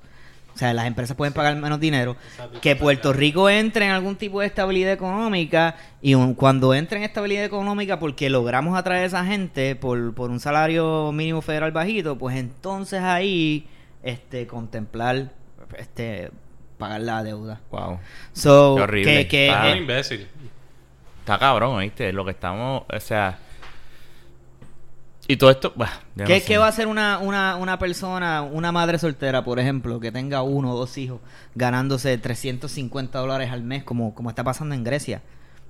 S1: o sea, las empresas pueden pagar menos dinero. Que Puerto Rico entre en algún tipo de estabilidad económica y un- cuando entre en estabilidad económica porque logramos atraer a esa gente por, por un salario mínimo federal bajito, pues entonces ahí este contemplar este pagar la deuda.
S2: wow.
S1: So,
S2: Qué horrible.
S1: que, que,
S2: Ah.
S4: Un
S1: eh,
S4: imbécil.
S2: Está cabrón, ¿viste? Lo que estamos, o sea... Y todo esto, bah,
S1: ¿Qué,
S2: no sé.
S1: qué va a hacer una, una, una persona, una madre soltera, por ejemplo, que tenga uno o dos hijos, ganándose 350 dólares al mes, como, como está pasando en Grecia?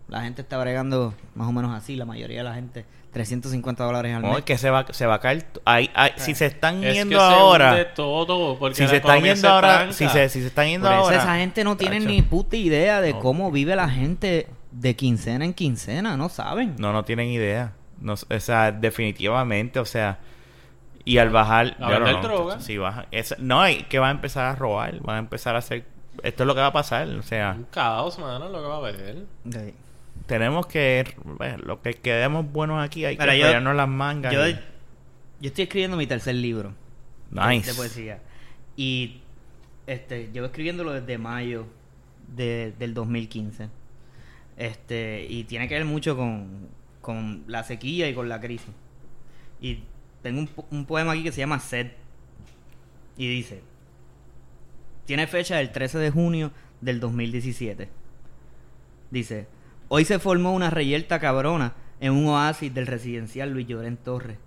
S1: La gente está bregando más o menos así, la mayoría de la gente, 350 dólares al
S2: No,
S1: mes.
S2: es que se va, se va a caer. Ahí- si se están
S4: Es
S2: yendo
S4: que se hunde
S2: ahora...
S4: todo, porque
S2: Si
S4: la
S2: se están yendo
S4: se
S2: ahora... Si se, si se están yendo
S1: Por eso
S2: ahora...
S1: esa gente no tiene ni puta idea de
S2: No.
S1: cómo vive la gente de quincena en quincena, no saben.
S2: No, no tienen idea. No, o sea, definitivamente, o sea... Y al bajar...
S4: A
S2: no,
S4: vender
S2: no,
S4: droga.
S2: Sí, baja. Es, no, hay que va a empezar a robar. Van a empezar a hacer... Esto es lo que va a pasar. O sea,
S4: Un caos, mano, lo que va a haber.
S2: Tenemos que... bueno, lo que quedemos buenos aquí hay que
S1: yo-
S2: las mangas.
S1: Yo,
S2: y-
S1: yo estoy escribiendo mi tercer libro. de-
S2: Nice.
S1: De, poesía. Y este, llevo escribiéndolo desde mayo de- del 2015. Este, y tiene que ver mucho con, con la sequía y con la crisis. Y tengo un, un poema aquí que se llama Sed. Y dice, tiene fecha del 13 de junio del 2017. Dice, Hoy se formó una reyerta cabrona en un oasis del residencial Luis Llorén Torres.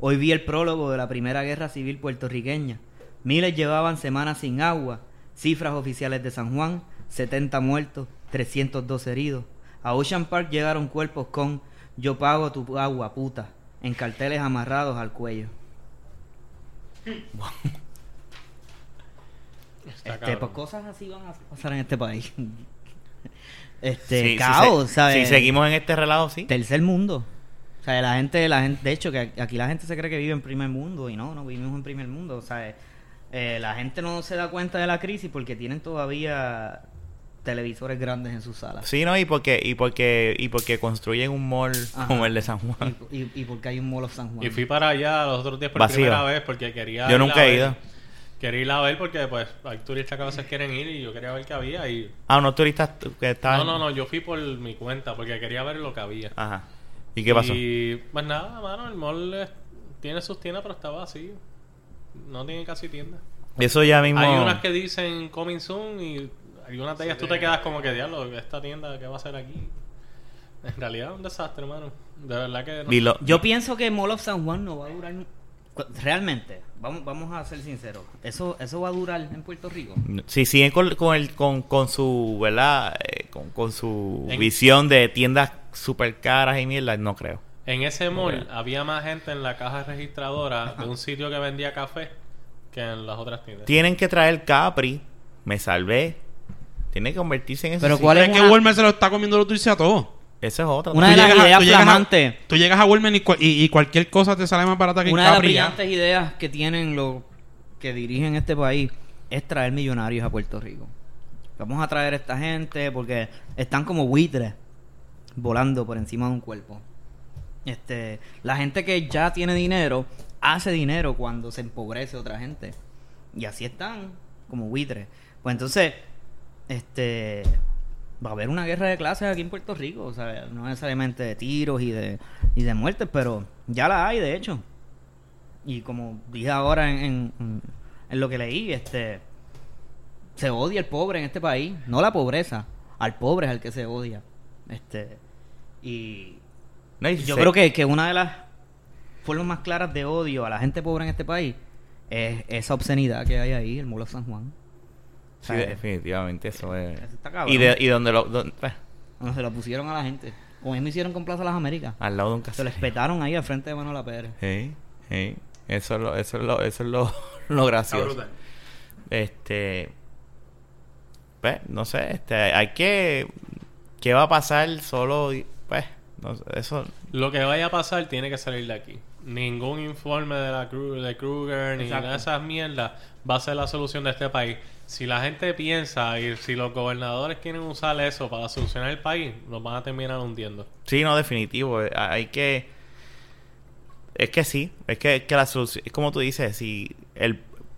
S1: Hoy vi el prólogo de la Primera Guerra Civil puertorriqueña. Miles llevaban semanas sin agua. Cifras oficiales de San Juan, 70 muertos, 302 heridos. A Ocean Park llegaron cuerpos con Yo pago tu agua, puta, en carteles amarrados al cuello. Este, pues cosas así van a pasar en este país. Este,
S2: Sí,
S1: caos,
S2: se-
S1: ¿sabes?
S2: Si seguimos en este relajo, sí.
S1: Tercer mundo. O sea, la gente, la gente, de hecho, que aquí la gente se cree que vive en primer mundo y no, no vivimos en primer mundo. O sea, eh, la gente no se da cuenta de la crisis porque tienen todavía televisores grandes en sus salas.
S2: Sí, no, y porque, y porque, y porque construyen un mall
S1: Ajá.
S2: como el de San Juan.
S1: Y, y- y porque hay un Mall of San Juan.
S4: Y fui para allá los otros días por
S2: Vacío.
S4: primera vez porque quería.
S2: Yo nunca he
S4: ver.
S2: ido.
S4: Quería ir a ver porque, pues, hay turistas que a veces quieren ir y yo quería ver qué había. Y.
S2: Ah, unos turistas que estaban.
S4: No, no, no, yo fui por mi cuenta porque quería ver lo que había.
S2: Ajá. ¿Y qué pasó?
S4: Y pues nada, mano, el mall tiene sus tiendas, pero está vacío. No tiene casi tiendas.
S2: Eso ya mismo.
S4: Hay unas que dicen coming soon y algunas de ellas tú te quedas como que diablo, esta tienda, ¿qué va a hacer aquí? En realidad es un desastre, hermano. De verdad que no.
S2: Y lo-
S1: Yo pienso que Mall of San Juan no va a durar. Realmente, vamos, vamos a ser sinceros. Eso, eso va a durar en Puerto Rico.
S2: Si siguen con, con, el, con, con su, ¿verdad? Eh, con, con su
S4: En-
S2: visión de tiendas super caras y mierda, no creo.
S4: En ese mall había más gente en la caja registradora de un sitio que vendía café que en las otras tiendas.
S2: Tienen que traer Capri, me salvé. Tiene que convertirse en eso.
S1: Pero. ¿cuál
S3: Es
S1: es
S3: que Walmart se lo está comiendo los dulces a todos.
S2: Esa es otra.
S1: Una
S3: Tú
S1: de las ideas
S3: tú
S1: flamantes.
S3: Tú llegas a Walmart y, cua- y- y cualquier cosa te sale más barata que
S1: Una de las brillantes ideas que tienen los que dirigen este país es traer millonarios a Puerto Rico. Vamos a traer a esta gente porque están como buitres volando por encima de un cuerpo. Este, la gente que ya tiene dinero hace dinero cuando se empobrece otra gente. Y así están como buitres. Pues entonces, este va a haber una guerra de clases aquí en Puerto Rico, o sea, no necesariamente de tiros y de, y de muertes, pero ya la hay, de hecho. Y como dije ahora en, en- lo que leí, este se odia el pobre en este país, no la pobreza, al pobre es al que se odia. Este y
S2: No,
S1: yo creo que, que una de las formas más claras de odio a la gente pobre en este país es esa obscenidad que hay ahí, el Molo San Juan.
S2: Sí, definitivamente, eso es.
S1: Eso está cabrón.
S2: Y, de, y donde lo. pues,
S1: No, se lo pusieron a la gente. Como mismo hicieron con Plaza Las Américas.
S2: al lado de un
S1: Se
S2: casino.
S1: lo espetaron ahí al frente de Manuela Pérez.
S2: Sí, sí. Eso es lo, eso es lo, eso es lo, lo
S3: Está
S2: gracioso.
S3: brutal.
S2: Este. Pues, no sé, este, hay que. ¿Qué va a pasar solo? y- Pues, no sé, eso.
S4: Lo que vaya a pasar tiene que salir de aquí. Ningún informe de la Kru- de Kruger ni
S1: Exacto.
S4: nada de esas mierdas va a ser la solución de este país. Si la gente piensa y si los gobernadores quieren usar eso para solucionar el país, nos van a terminar hundiendo.
S2: Sí, no, definitivo. eh, Hay que. Es que sí, es que, que la solución. Es como tú dices, si el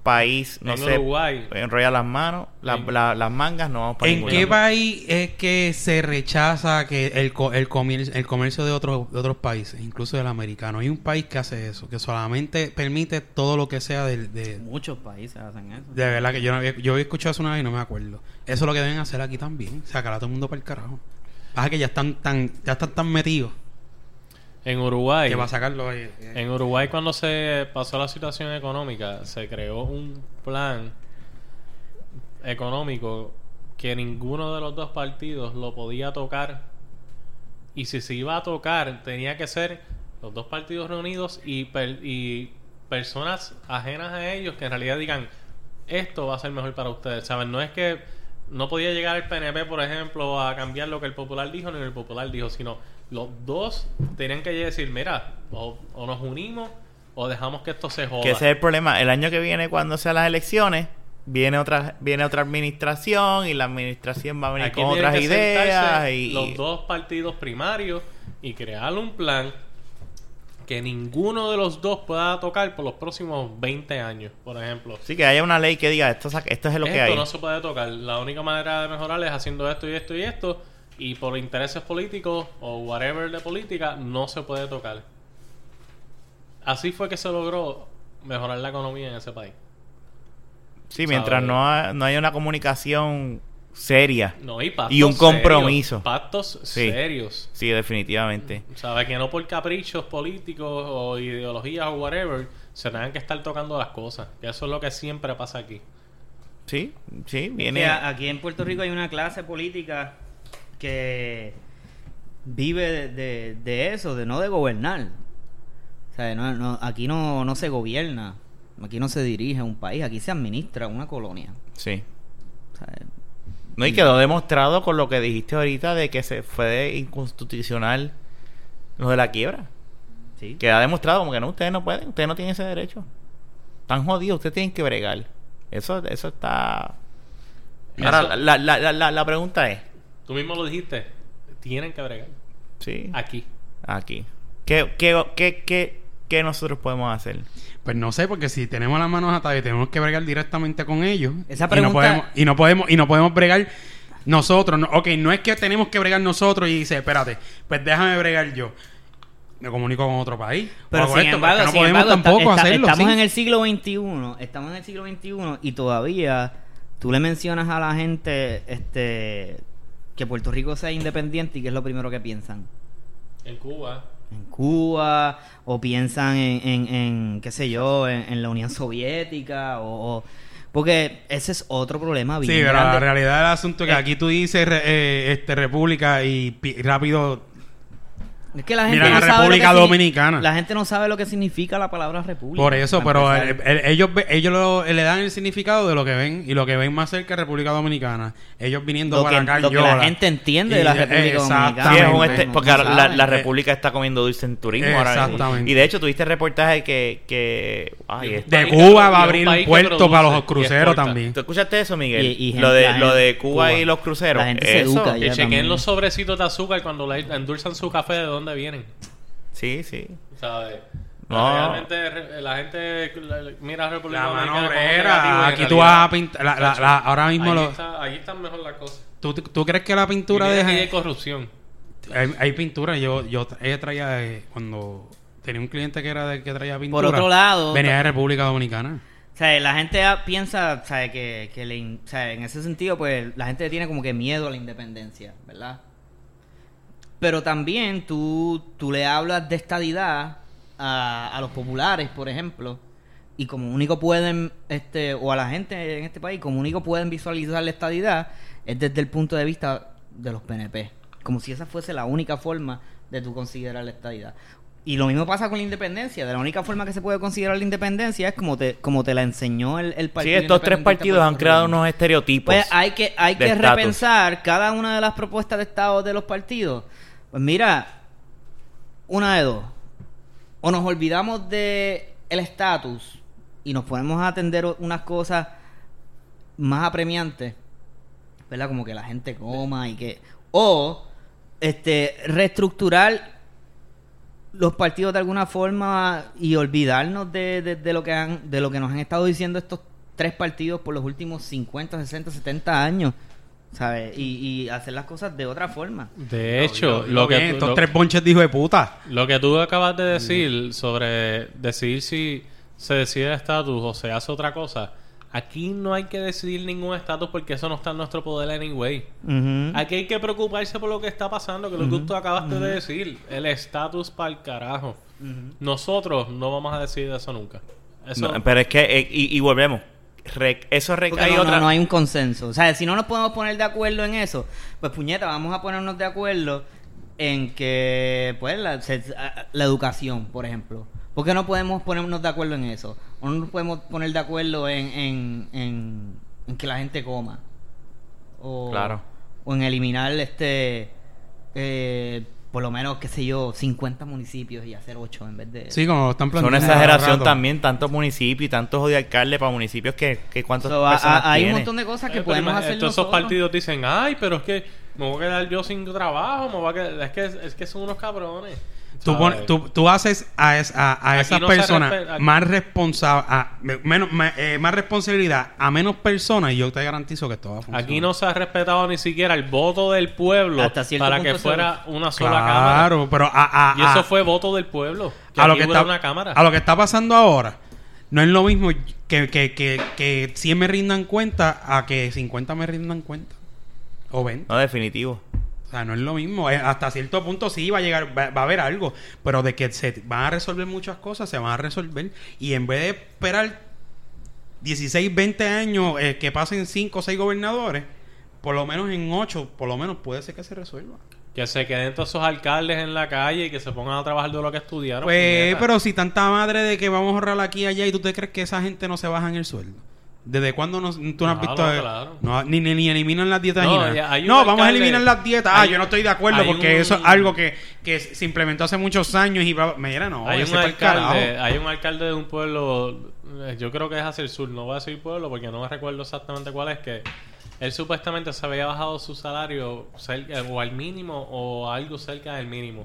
S2: país no
S4: en
S2: se
S4: Uruguay,
S2: enrolla las manos, la- las mangas, no vamos para
S3: ¿En qué país es que se rechaza que el, co- el, comercio, el comercio de otros, de otros países, incluso del americano? Hay un país que hace eso, que solamente permite todo lo que sea del- de,
S1: Muchos países hacen eso.
S3: de verdad que yo, no había, yo había escuchado eso una vez y no me acuerdo. Eso es lo que deben hacer aquí también, sacar a todo el mundo para el carajo. Pasa que ya están tan, ya están tan metidos
S4: en Uruguay,
S3: que va a sacarlo ahí.
S4: en Uruguay cuando se pasó la situación económica, se creó un plan económico que ninguno de los dos partidos lo podía tocar. Y si se iba a tocar tenía que ser los dos partidos reunidos y, per- y personas ajenas a ellos que en realidad digan esto va a ser mejor para ustedes saben no es que no podía llegar el PNP por ejemplo a cambiar lo que el popular dijo ni el popular dijo sino los dos tenían que decir mira o, o nos unimos o dejamos que esto se joda
S2: Que ese es el problema. El año que viene, cuando sean las elecciones, viene otra viene otra administración y la administración va a venir
S4: Aquí
S2: con otras ideas y
S4: los dos partidos primarios y crear un plan que ninguno de los dos pueda tocar por los próximos 20 años, por ejemplo.
S2: sí que haya una ley que diga esto, esto es lo que
S4: esto
S2: hay.
S4: no se puede tocar. La única manera de mejorar es haciendo esto y esto y esto. Y por intereses políticos o whatever de política, no se puede tocar. Así fue que se logró mejorar la economía en ese país.
S2: Sí, mientras no, ha- no haya una comunicación seria.
S4: No, y pactos
S2: Y un compromiso.
S4: serios, pactos
S2: Sí.
S4: serios.
S2: Sí, definitivamente.
S4: ¿Sabes? Que no por caprichos políticos o ideologías o whatever se tengan que estar tocando las cosas. Que eso es lo que siempre pasa aquí.
S2: Sí, sí, viene.
S1: a- aquí en Puerto Rico hay una clase política que vive de, de- de eso, de no de gobernar. O sea, no- no- aquí no, no se gobierna, aquí no se dirige un país, aquí se administra una colonia.
S2: Sí.
S1: O sea,
S2: No, y quedó demostrado con lo que dijiste ahorita de que se fue de inconstitucional lo de la quiebra.
S1: sí.
S2: Queda demostrado como que no, ustedes no pueden, ustedes no tienen ese derecho. Están jodidos, ustedes tienen que bregar. Eso, eso está... Ahora,
S4: Eso-
S2: la, la, la, la, la pregunta es,
S4: Tú mismo lo dijiste. Tienen que bregar.
S2: sí,
S4: Aquí.
S2: aquí. ¿Qué, qué, qué, qué, qué nosotros podemos hacer?
S3: Pues no sé, porque si tenemos las manos atadas y tenemos que bregar directamente con ellos.
S1: Esa
S3: y, no
S1: pregunta-
S3: podemos, y no podemos, y no podemos bregar nosotros. No, ok, no es que tenemos que bregar nosotros y dice, espérate, pues déjame bregar yo. Me comunico con otro país.
S1: Pero sin
S3: esto,
S1: embargo,
S3: porque no
S1: sin
S3: podemos
S1: embargo, está-
S3: tampoco
S1: está-
S3: hacerlo.
S1: estamos
S3: ¿sí?
S1: en el siglo XXI, estamos en el siglo XXI y todavía tú le mencionas a la gente este que Puerto Rico sea independiente y que es lo primero que piensan.
S4: En Cuba.
S1: en Cuba o piensan en, en, en, qué sé yo, en, en la Unión Soviética o, o- porque ese es otro problema bien
S3: Sí, pero la
S1: grande.
S3: realidad del asunto es que
S1: Eh,
S3: aquí tú dices re- eh, este República y pi- rápido
S1: Es que la gente
S3: Mira
S1: no
S3: la
S1: sabe lo que
S3: República Dominicana.
S1: La gente no sabe lo que significa la palabra república.
S3: Por eso, pero el- el- ellos ve- ellos lo- le dan el significado de lo que ven y lo que ven más cerca es República Dominicana. Ellos viniendo
S1: Lo
S3: para
S1: que-
S3: acá,
S1: lo que la gente entiende de la
S3: Y-
S1: República. Dominicana.
S2: Este- porque la,
S3: Eh,
S2: República está comiendo dulce en turismo ahora mismo.
S3: Exactamente.
S2: Y de hecho tuviste reportaje que... que ay, este-
S3: De Cuba
S4: y
S3: va a abrir un puerto para los
S4: y
S3: cruceros también.
S2: ¿Tú escuchaste eso, Miguel?
S1: Y- y
S2: lo, de, lo de Cuba
S4: Cuba.
S2: y los cruceros.
S1: La gente se
S2: Eso-
S1: educa
S4: Que
S1: ya
S4: chequen los sobrecitos de azúcar cuando le endulzan su café de dónde vienen.
S2: Sí, sí.
S4: ¿Sabes?
S2: No.
S4: Realmente re- la gente mira a República
S3: La
S4: en
S3: aquí tú vas a pintar, la- la- la- ahora mismo
S4: ahí,
S3: lo,
S4: está, ahí están mejor las cosas.
S3: ¿tú, tú crees que la pintura
S4: Y mira
S3: de
S4: que hay corrupción.
S3: hay, hay pintura, yo yo ella traía eh, cuando tenía un cliente que era de que traía pintura.
S1: otro lado,
S3: venía de República Dominicana.
S1: O sea, la gente piensa, o sea, que, que le in- o sea, en ese sentido, pues la gente tiene como que miedo a la independencia, ¿verdad? Pero también tú, tú le hablas de estadidad a, a los populares, por ejemplo, y como único pueden, este, o a la gente en este país, como único pueden visualizar la estadidad, es desde el punto de vista de los PNP. Como si esa fuese la única forma de tú considerar la estadidad. Y lo mismo pasa con la independencia. De la única forma que se puede considerar la independencia es como te, como te la enseñó el, el
S2: Sí,
S1: partido.
S2: estos tres partidos han creado unos estereotipos.
S1: Pues hay que, hay que repensar cada una de las propuestas de Estado de los partidos. Pues mira, una de dos. O nos olvidamos de el estatus y nos ponemos a atender unas cosas más apremiantes, ¿verdad? Como que la gente coma y que... O este reestructurar los partidos de alguna forma y olvidarnos de, de- de lo que han de lo que nos han estado diciendo estos tres partidos por los últimos 50, 60, 70 años, ¿sabes? Y, y hacer las cosas de otra forma.
S4: De hecho, lo que,
S3: bien,
S4: tú-
S3: estos
S4: lo-
S3: tres bonches de hijo de puta.
S4: Lo que tú acabas de decir sobre decidir si se decide el estatus o se hace otra cosa, aquí no hay que decidir ningún estatus porque eso no está en nuestro poder anyway.
S1: Ujú.
S4: Aquí hay que preocuparse por lo que está pasando, que es lo que tú acabaste de decir, el estatus para el carajo. Nosotros no vamos a decidir eso nunca. Eso,
S2: No, pero es que, eh, y, y volvemos. Eso
S1: Porque
S2: recae
S1: no,
S2: otra.
S1: no hay un consenso. O sea, si no nos podemos poner de acuerdo en eso, pues puñeta, vamos a ponernos de acuerdo en que, pues, la, educación, por ejemplo. ¿Por qué no podemos ponernos de acuerdo en eso? ¿O no nos podemos poner de acuerdo en, en, en, en que la gente coma? O,
S2: Claro.
S1: O en eliminar, este, eh, por lo menos, qué sé yo, 50 municipios y hacer 8 en vez de...
S3: Sí, como están
S2: Es
S3: planteando.
S2: una
S3: cada
S2: exageración también, tantos municipios y tantos de alcaldes para municipios que, que cuántas
S1: So, hay un montón de cosas que
S4: Eh,
S1: podemos hacer
S4: Todos esos partidos dicen, ay, pero es que me voy a quedar yo sin trabajo, me voy a quedar... Es que, es que son unos cabrones.
S3: Tú, pon- tú, tú haces a, es- a, a esas
S4: no
S3: personas
S4: respe-
S3: más responsable, menos, eh, más responsabilidad a menos personas y yo te garantizo que esto va a funcionar.
S4: Aquí no se ha respetado ni siquiera el voto del pueblo
S1: Hasta cierto
S4: para
S1: punto
S4: que
S1: se-
S4: fuera una sola cámara.
S3: Claro, pero a, a-
S4: Y eso
S3: a-
S4: fue voto del pueblo. Que
S3: a lo
S4: aquí
S3: que
S4: hubiera
S3: está
S4: una cámara.
S3: a lo que está pasando ahora no es lo mismo que, que, que, que 100 me rindan cuenta a que 50 me rindan cuenta. O 20.
S2: No, definitivo.
S3: O sea, no es lo mismo. Eh, Hasta cierto punto sí va a llegar, va, va a haber algo. Pero de que se van a resolver muchas cosas, se van a resolver. Y en vez de esperar 16, 20 años eh, que pasen 5 o 6 gobernadores, por lo menos en 8, por lo menos puede ser que se resuelva.
S4: Que se queden todos esos alcaldes en la calle y que se pongan a trabajar de lo que estudiaron.
S3: Pues,
S4: puñeta.
S3: pero si tanta madre de que vamos a ahorrar aquí y allá, ¿y tú te crees que esa gente no se baja en el sueldo? ¿Desde cuándo no, tú no has visto?
S4: claro.
S3: no, ni, ni, ni eliminan las dietas
S4: No, ya hay un
S3: No, vamos a eliminar las dietas. Ah,
S4: hay-
S3: yo no estoy de acuerdo porque
S4: un-
S3: eso es algo que, que se implementó hace muchos años y mira, no,
S4: hay un alcalde, hay un alcalde de un pueblo, eh, yo creo que es hacia el sur, no voy a decir pueblo porque no me recuerdo exactamente cuál es, que él supuestamente se había bajado su salario cerca, o al mínimo o algo cerca del mínimo.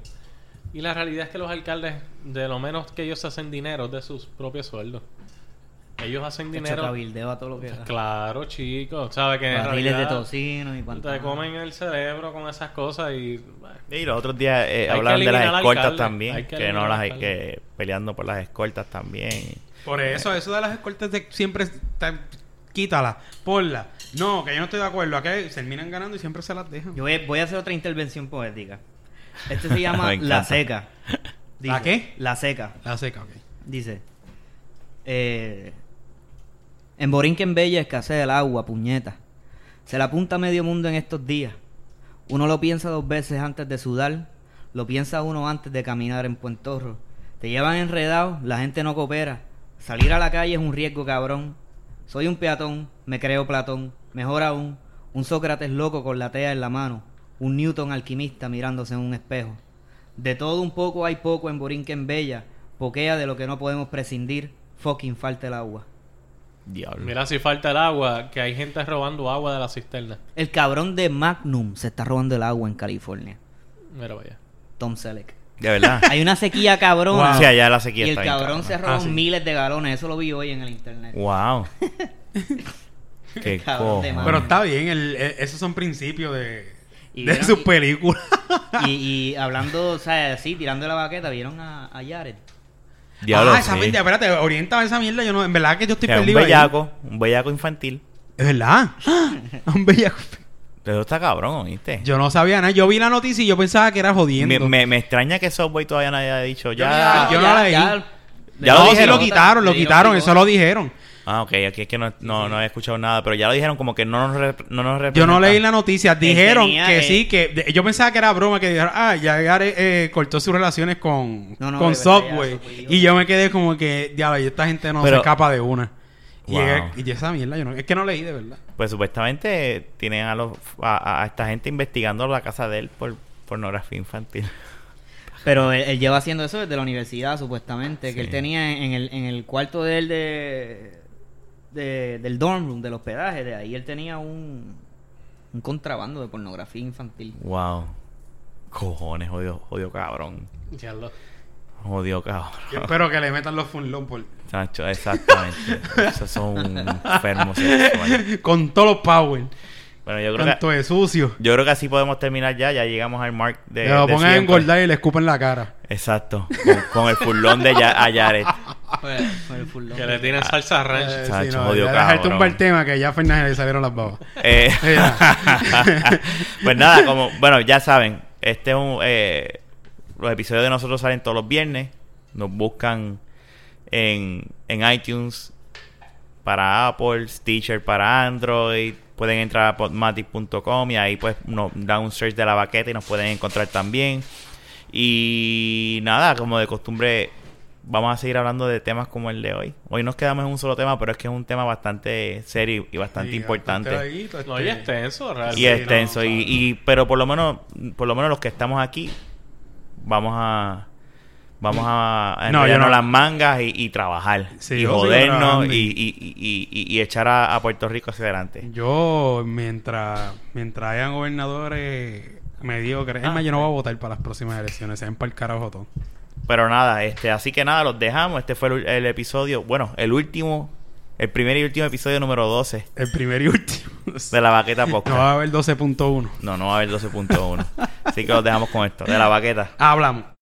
S4: Y la realidad es que los alcaldes, de lo menos que ellos hacen dinero de sus propios sueldos. Ellos hacen
S1: Hecho
S4: dinero.
S1: cabildeo a todo lo que da.
S4: Claro, chicos. ¿Sabes que
S1: Barriles de tocino y
S4: te
S1: pantalones.
S4: comen el cerebro con esas cosas y... bueno,
S2: Y los otros días eh, de las escoltas
S4: alcalde.
S2: también.
S4: Hay que
S2: Que, no las hay que peleando por las escoltas también.
S3: Por eso, eso de las escoltas de siempre está- quítala, ponla. No, que yo no estoy de acuerdo. Acá terminan ganando y siempre se las dejan.
S1: Yo voy, voy a hacer otra intervención poética. Este se llama. La Seca.
S3: ¿La qué?
S1: La Seca.
S3: La seca, ok.
S1: Dice: eh, En Borinquen Bella escasea el agua, puñeta. Se la apunta medio mundo en estos días. Uno lo piensa dos veces antes de sudar. Lo piensa uno antes de caminar en Puentorro. Te llevan enredado, la gente no coopera. Salir a la calle es un riesgo cabrón. Soy un peatón, me creo Platón. Mejor aún, un Sócrates loco con la tea en la mano. Un Newton alquimista mirándose en un espejo. De todo un poco hay poco en Borinquen Bella. Poquea de lo que no podemos prescindir. Fucking falta el agua.
S2: Diablo.
S4: Mira si falta el agua, que hay gente robando agua de la cisterna.
S1: El cabrón de Magnum se está robando el agua en California.
S4: Mira, vaya.
S1: Tom Selleck.
S2: De verdad.
S1: Hay una sequía cabrona.
S2: Wow. Sí, allá la sequía
S1: y el
S2: está
S1: cabrón se robó
S3: Ah, sí.
S1: miles de galones. Eso lo vi hoy en el internet.
S2: wow. Qué
S1: Cabrón de.
S3: Pero está bien, el- e- esos son principios de,
S1: Y
S3: de
S1: vieron-
S3: sus
S1: y-
S3: películas.
S1: Y, y hablando, o sea, sí, tirando la baqueta, vieron a, a Jared.
S2: Diablo,
S3: ah, esa
S2: sí.
S3: mierda, espérate, orienta esa mierda. Yo no, en verdad que yo estoy
S2: Que es un
S3: perdido. ahí.
S2: bellaco, un bellaco infantil.
S3: Es verdad. un bellaco.
S2: Pero está cabrón, ¿oíste?
S3: Yo no sabía nada. Yo vi la noticia y yo pensaba que era
S2: me,
S3: jodiendo.
S2: me, me extraña que Subway todavía nadie haya dicho
S3: Yo
S2: ya.
S3: yo no la leí.
S2: Ya
S3: no,
S2: lo
S3: sí
S2: dijeron.
S3: lo quitaron, lo quitaron, eso lo dijeron.
S2: Ah, ok, aquí es que no, no, no he escuchado nada, pero ya lo dijeron como que no nos, rep- no nos
S3: Yo no leí la noticia. Dijeron
S1: tenía,
S3: que
S1: eh,
S3: sí, que de- yo pensaba que era broma, que dijeron, ah, ya Gare, eh, cortó sus relaciones con,
S1: No, no,
S3: con
S1: de verdad, ya,
S3: Subway.
S1: eso fue yo.
S3: Y yo me quedé como que, diablo, y esta gente no
S2: Pero-
S3: se escapa de una. Y,
S2: Wow.
S3: llegué- y esa mierda, yo no, es que no leí de verdad.
S2: Pues supuestamente tienen a, los, a, a esta gente investigando la casa de él por pornografía infantil.
S1: Pero él, él lleva haciendo eso desde la universidad, supuestamente. Que
S2: Sí.
S1: él tenía en el, en el cuarto de él de, de- del dorm room, del hospedaje. De ahí él tenía un, un contrabando de pornografía infantil.
S2: Wow. Cojones, jodido, jodido cabrón.
S4: Ya lo-
S2: Jodido cabrón.
S3: Yo espero que le metan los funlón por...
S2: Sancho, exactamente. Esos son enfermos sexuales.
S3: con todos los power.
S2: Bueno, yo creo
S3: Tanto
S2: que
S3: de sucio.
S2: yo creo que así podemos terminar ya. Ya llegamos al mark de.
S3: Que lo pongan a engordar y le escupen la cara.
S2: Exacto. Con, con el furlón de ya, a Jared.
S1: Con el full
S4: Que le tienen salsa ranch.
S3: Eh,
S2: Chacho,
S3: sí, no,
S2: jodido
S3: ya tumbar el tema que ya a Fernández le salieron las babas.
S2: Eh, pues nada, como bueno, ya saben, este es un eh, los episodios de nosotros salen todos los viernes. Nos buscan en, en iTunes para Apple, Stitcher para Android. Pueden entrar a podmatic.com y ahí pues nos dan un search de la baqueta y nos pueden encontrar también. Y nada, como de costumbre, vamos a seguir hablando de temas como el de hoy. Hoy nos quedamos en un solo tema, pero es que es un tema bastante serio y bastante
S3: Sí,
S2: importante.
S3: bastante
S4: No, y
S3: este-
S4: extenso, realmente.
S2: y extenso
S3: no,
S2: y, y- pero por lo menos por lo menos los que estamos aquí vamos a vamos a, a
S3: No, yo no.
S2: las mangas y, y trabajar
S3: Sí,
S2: y jodernos y,
S3: y-
S2: y, echar a, a Puerto Rico hacia adelante
S3: Yo, mientras, mientras hayan gobernadores mediocres, es
S2: Ah,
S3: más, yo no voy a votar para las próximas elecciones, se para el carajo todo.
S2: pero nada este así que nada los dejamos este fue el, el episodio bueno el último el primer y último episodio número 12
S3: El primer y último.
S2: de la baqueta
S3: No
S2: podcast
S3: va a haber 12.1.
S2: no no va a haber 12.1 así que los dejamos con esto de la baqueta
S3: Hablamos.